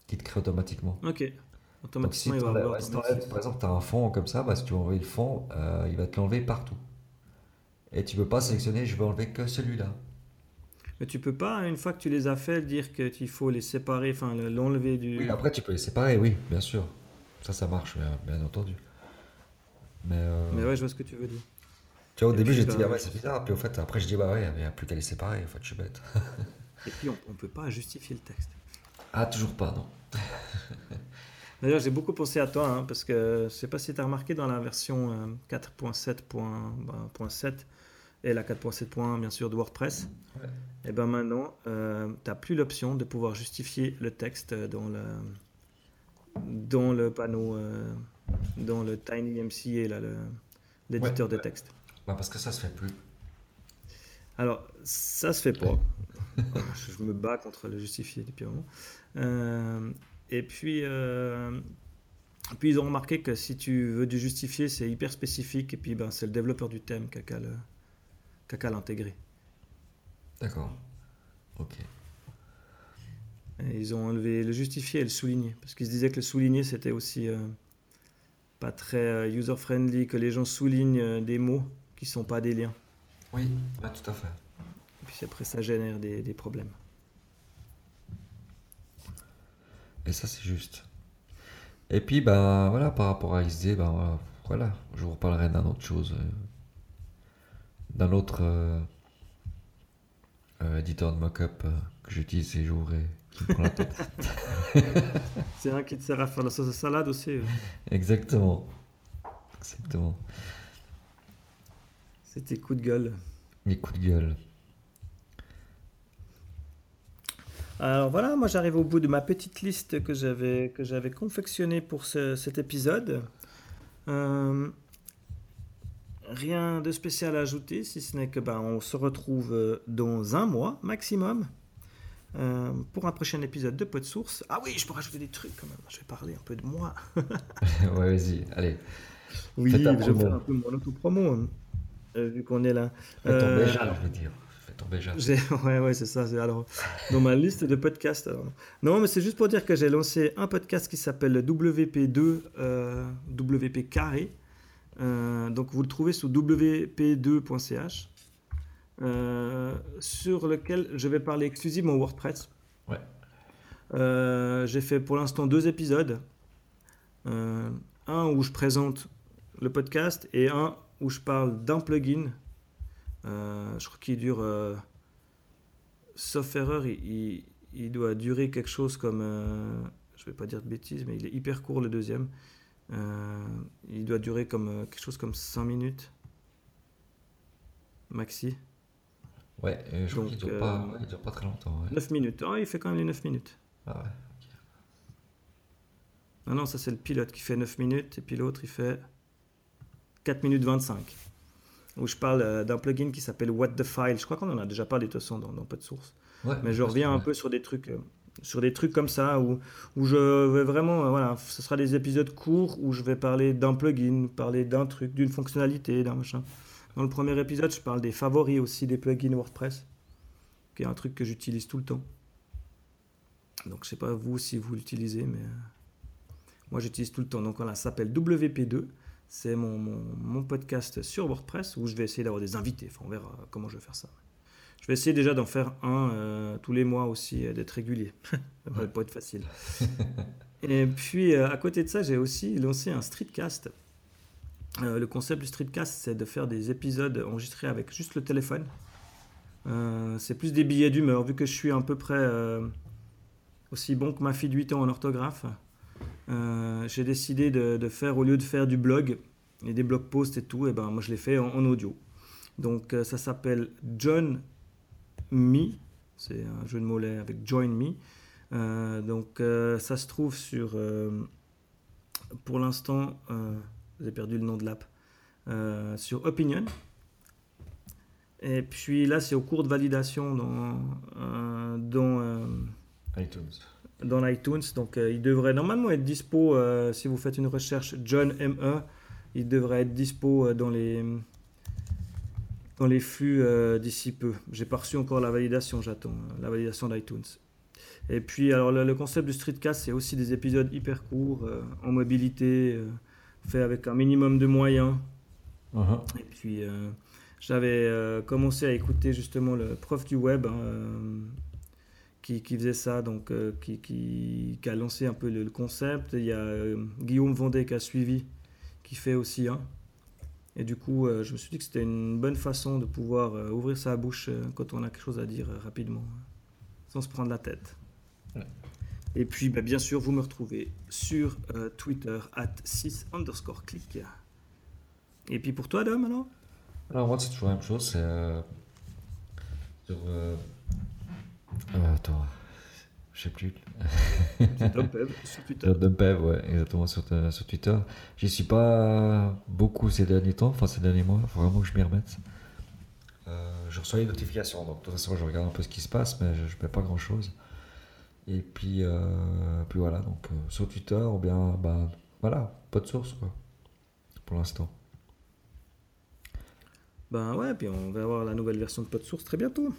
qui te crée automatiquement.
Ok. Automatiquement,
Donc, si il va par exemple, tu as un fond comme ça, bah, si tu veux enlever le fond, euh, il va te l'enlever partout. Et tu peux pas sélectionner, je veux enlever que celui-là.
Mais tu peux pas, une fois que tu les as fait, dire qu'il faut les séparer, enfin l'enlever du.
Oui, après tu peux les séparer, oui, bien sûr. Ça, ça marche, bien, entendu. Mais, euh,
Mais ouais, je vois ce que tu veux dire.
Tu vois, au début, j'étais dit, ah ouais, c'est bizarre. Puis au fait, après, je dis, bah ouais, il n'y a plus qu'à les séparer. En fait, je suis bête.
Et puis, on ne peut pas justifier le texte.
Ah, toujours pas, non.
D'ailleurs, j'ai beaucoup pensé à toi, hein, parce que je ne sais pas si tu as remarqué dans la version 4.7.7 euh, et la 4.7.1, bien sûr, de WordPress. Et bien maintenant, euh, tu n'as plus l'option de pouvoir justifier le texte dans le, dans le panneau, euh, dans le TinyMCA, l'éditeur de texte.
Bah parce que ça se fait plus.
Alors, ça se fait pas. je me bats contre le justifier depuis un moment. Euh, et puis, euh, puis, ils ont remarqué que si tu veux du justifier, c'est hyper spécifique. Et puis, ben, c'est le développeur du thème qui a qu'à l'intégrer.
D'accord. Ok.
Et ils ont enlevé le justifié et le souligné. Parce qu'ils se disaient que le souligné, c'était aussi euh, pas très user-friendly, que les gens soulignent des mots qui sont pas des liens.
Oui, ouais, tout à fait.
Et puis après, ça génère des, des problèmes.
Et ça, c'est juste. Et puis, ben voilà, par rapport à XD, ben voilà, voilà, je vous reparlerai d'un autre chose, euh, d'un autre euh, euh, éditeur de mock-up que j'utilise ces jours et qui me prend la tête.
C'est un qui te sert à faire la sauce à salade aussi.
Exactement. Exactement.
C'est tes coups de gueule.
Mes coups de gueule.
Alors voilà, moi j'arrive au bout de ma petite liste que j'avais que j'avais confectionnée pour ce- cet épisode. Euh, rien de spécial à ajouter, si ce n'est que ben, on se retrouve euh, dans un mois maximum euh, pour un prochain épisode de Pod Source. Ah oui, je peux rajouter des trucs quand même. Je vais parler un peu de moi.
ouais, vas-y, allez.
Oui, je vais faire un peu mon auto-promo, vu qu'on est là.
Fais ton
Euh,
béjal, je veux dire. Fais ton béjal.
J'ai- Ouais, ouais, c'est ça. c'est- Alors, dans ma liste de podcasts. alors. Non, mais c'est juste pour dire que j'ai lancé un podcast qui s'appelle WP2, euh, WP carré. Euh, donc, vous le trouvez sous wp2.ch, euh, sur lequel je vais parler exclusivement WordPress.
Ouais.
Euh, j'ai fait pour l'instant deux épisodes. Euh, un où je présente le podcast et un où je parle d'un plugin. Euh, je crois qu'il dure, euh, sauf erreur, il, il- il doit durer quelque chose comme, euh, je vais pas dire de bêtises, mais il est hyper court le deuxième. Il doit durer comme quelque chose comme 5 minutes maxi.
Ouais, je crois
Donc,
qu'il dure,
euh,
pas, ouais, il dure pas très longtemps. Ouais.
9 minutes. Oh, il fait quand même les 9 minutes.
Ah ouais.
Ah non, ça c'est le pilote qui fait 9 minutes et puis l'autre il fait 4 minutes 25. Où je parle euh, d'un plugin qui s'appelle What the File. Je crois qu'on en a déjà parlé de toute façon dans, dans Pas de source.
Ouais,
Mais je reviens un peu sur des trucs, euh, sur des trucs comme ça où, où je vais vraiment, euh, voilà, ce sera des épisodes courts où je vais parler d'un plugin, parler d'un truc, d'une fonctionnalité, d'un machin. Dans le premier épisode, je parle des favoris aussi des plugins WordPress, qui est un truc que j'utilise tout le temps. Donc je sais pas vous si vous l'utilisez, mais euh, moi j'utilise tout le temps. Donc voilà, ça s'appelle WP2. C'est mon, mon, mon podcast sur WordPress où je vais essayer d'avoir des invités. Enfin, on verra comment je vais faire ça. Je vais essayer déjà d'en faire un euh, tous les mois aussi, euh, d'être régulier. ça va pas être facile. Et puis, euh, à côté de ça, j'ai aussi lancé un streetcast. Euh, le concept du streetcast, c'est de faire des épisodes enregistrés avec juste le téléphone. Euh, c'est plus des billets d'humeur, vu que je suis à peu près euh, aussi bon que ma fille de 8 ans en orthographe. Euh, j'ai décidé de, faire, au lieu de faire du blog et des blog posts et tout, et ben, moi je l'ai fait en, audio. Donc euh, ça s'appelle John Me, c'est un jeu de mots avec Join Me. Euh, donc ça se trouve sur, pour l'instant, j'ai perdu le nom de l'app, sur Opinion. Et puis là, c'est au cours de validation dans, dans,
iTunes.
Dans l'iTunes. Donc euh, il devrait normalement être dispo, euh, si vous faites une recherche John ME, il devrait être dispo euh, dans les, dans les flux d'ici peu. J'ai pas reçu encore la validation, j'attends la validation d'iTunes. Et puis alors le, concept du streetcast, c'est aussi des épisodes hyper courts, euh, en mobilité, euh, fait avec un minimum de moyens.
Uh-huh.
Et puis, euh, j'avais commencé à écouter justement le prof du web hein, qui, qui faisait ça, donc euh, qui, qui, qui a lancé un peu le, le concept. Il y a euh, Guillaume Vendée qui a suivi, qui fait aussi un. Et du coup, euh, je me suis dit que c'était une bonne façon de pouvoir ouvrir sa bouche quand on a quelque chose à dire rapidement, sans se prendre la tête.
Ouais.
Et puis, bah, bien sûr, vous me retrouvez sur Twitter, at 6 underscore click. Et puis pour toi, Dom, alors?
Alors moi c'est toujours la même chose, c'est sur euh, euh, attends, je sais plus.
Dom Pev sur Twitter.
Ouais, exactement sur, ta- sur Twitter. J'y suis pas beaucoup ces derniers temps, enfin ces derniers mois, faut vraiment que je m'y remette. Euh, je reçois les notifications, donc de toute façon je regarde un peu ce qui se passe, mais je, je mets pas grand chose. Et puis, euh, puis voilà, donc euh, sur Twitter, ou bien, bah, voilà, pas de source quoi, pour l'instant.
Ben ouais, puis on va avoir la nouvelle version de PodSource très bientôt.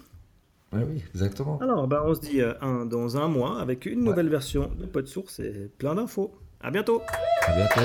Oui, exactement.
Alors, ben on se dit euh, un, dans un mois avec une nouvelle version de PodSource et plein d'infos. À bientôt
À bientôt.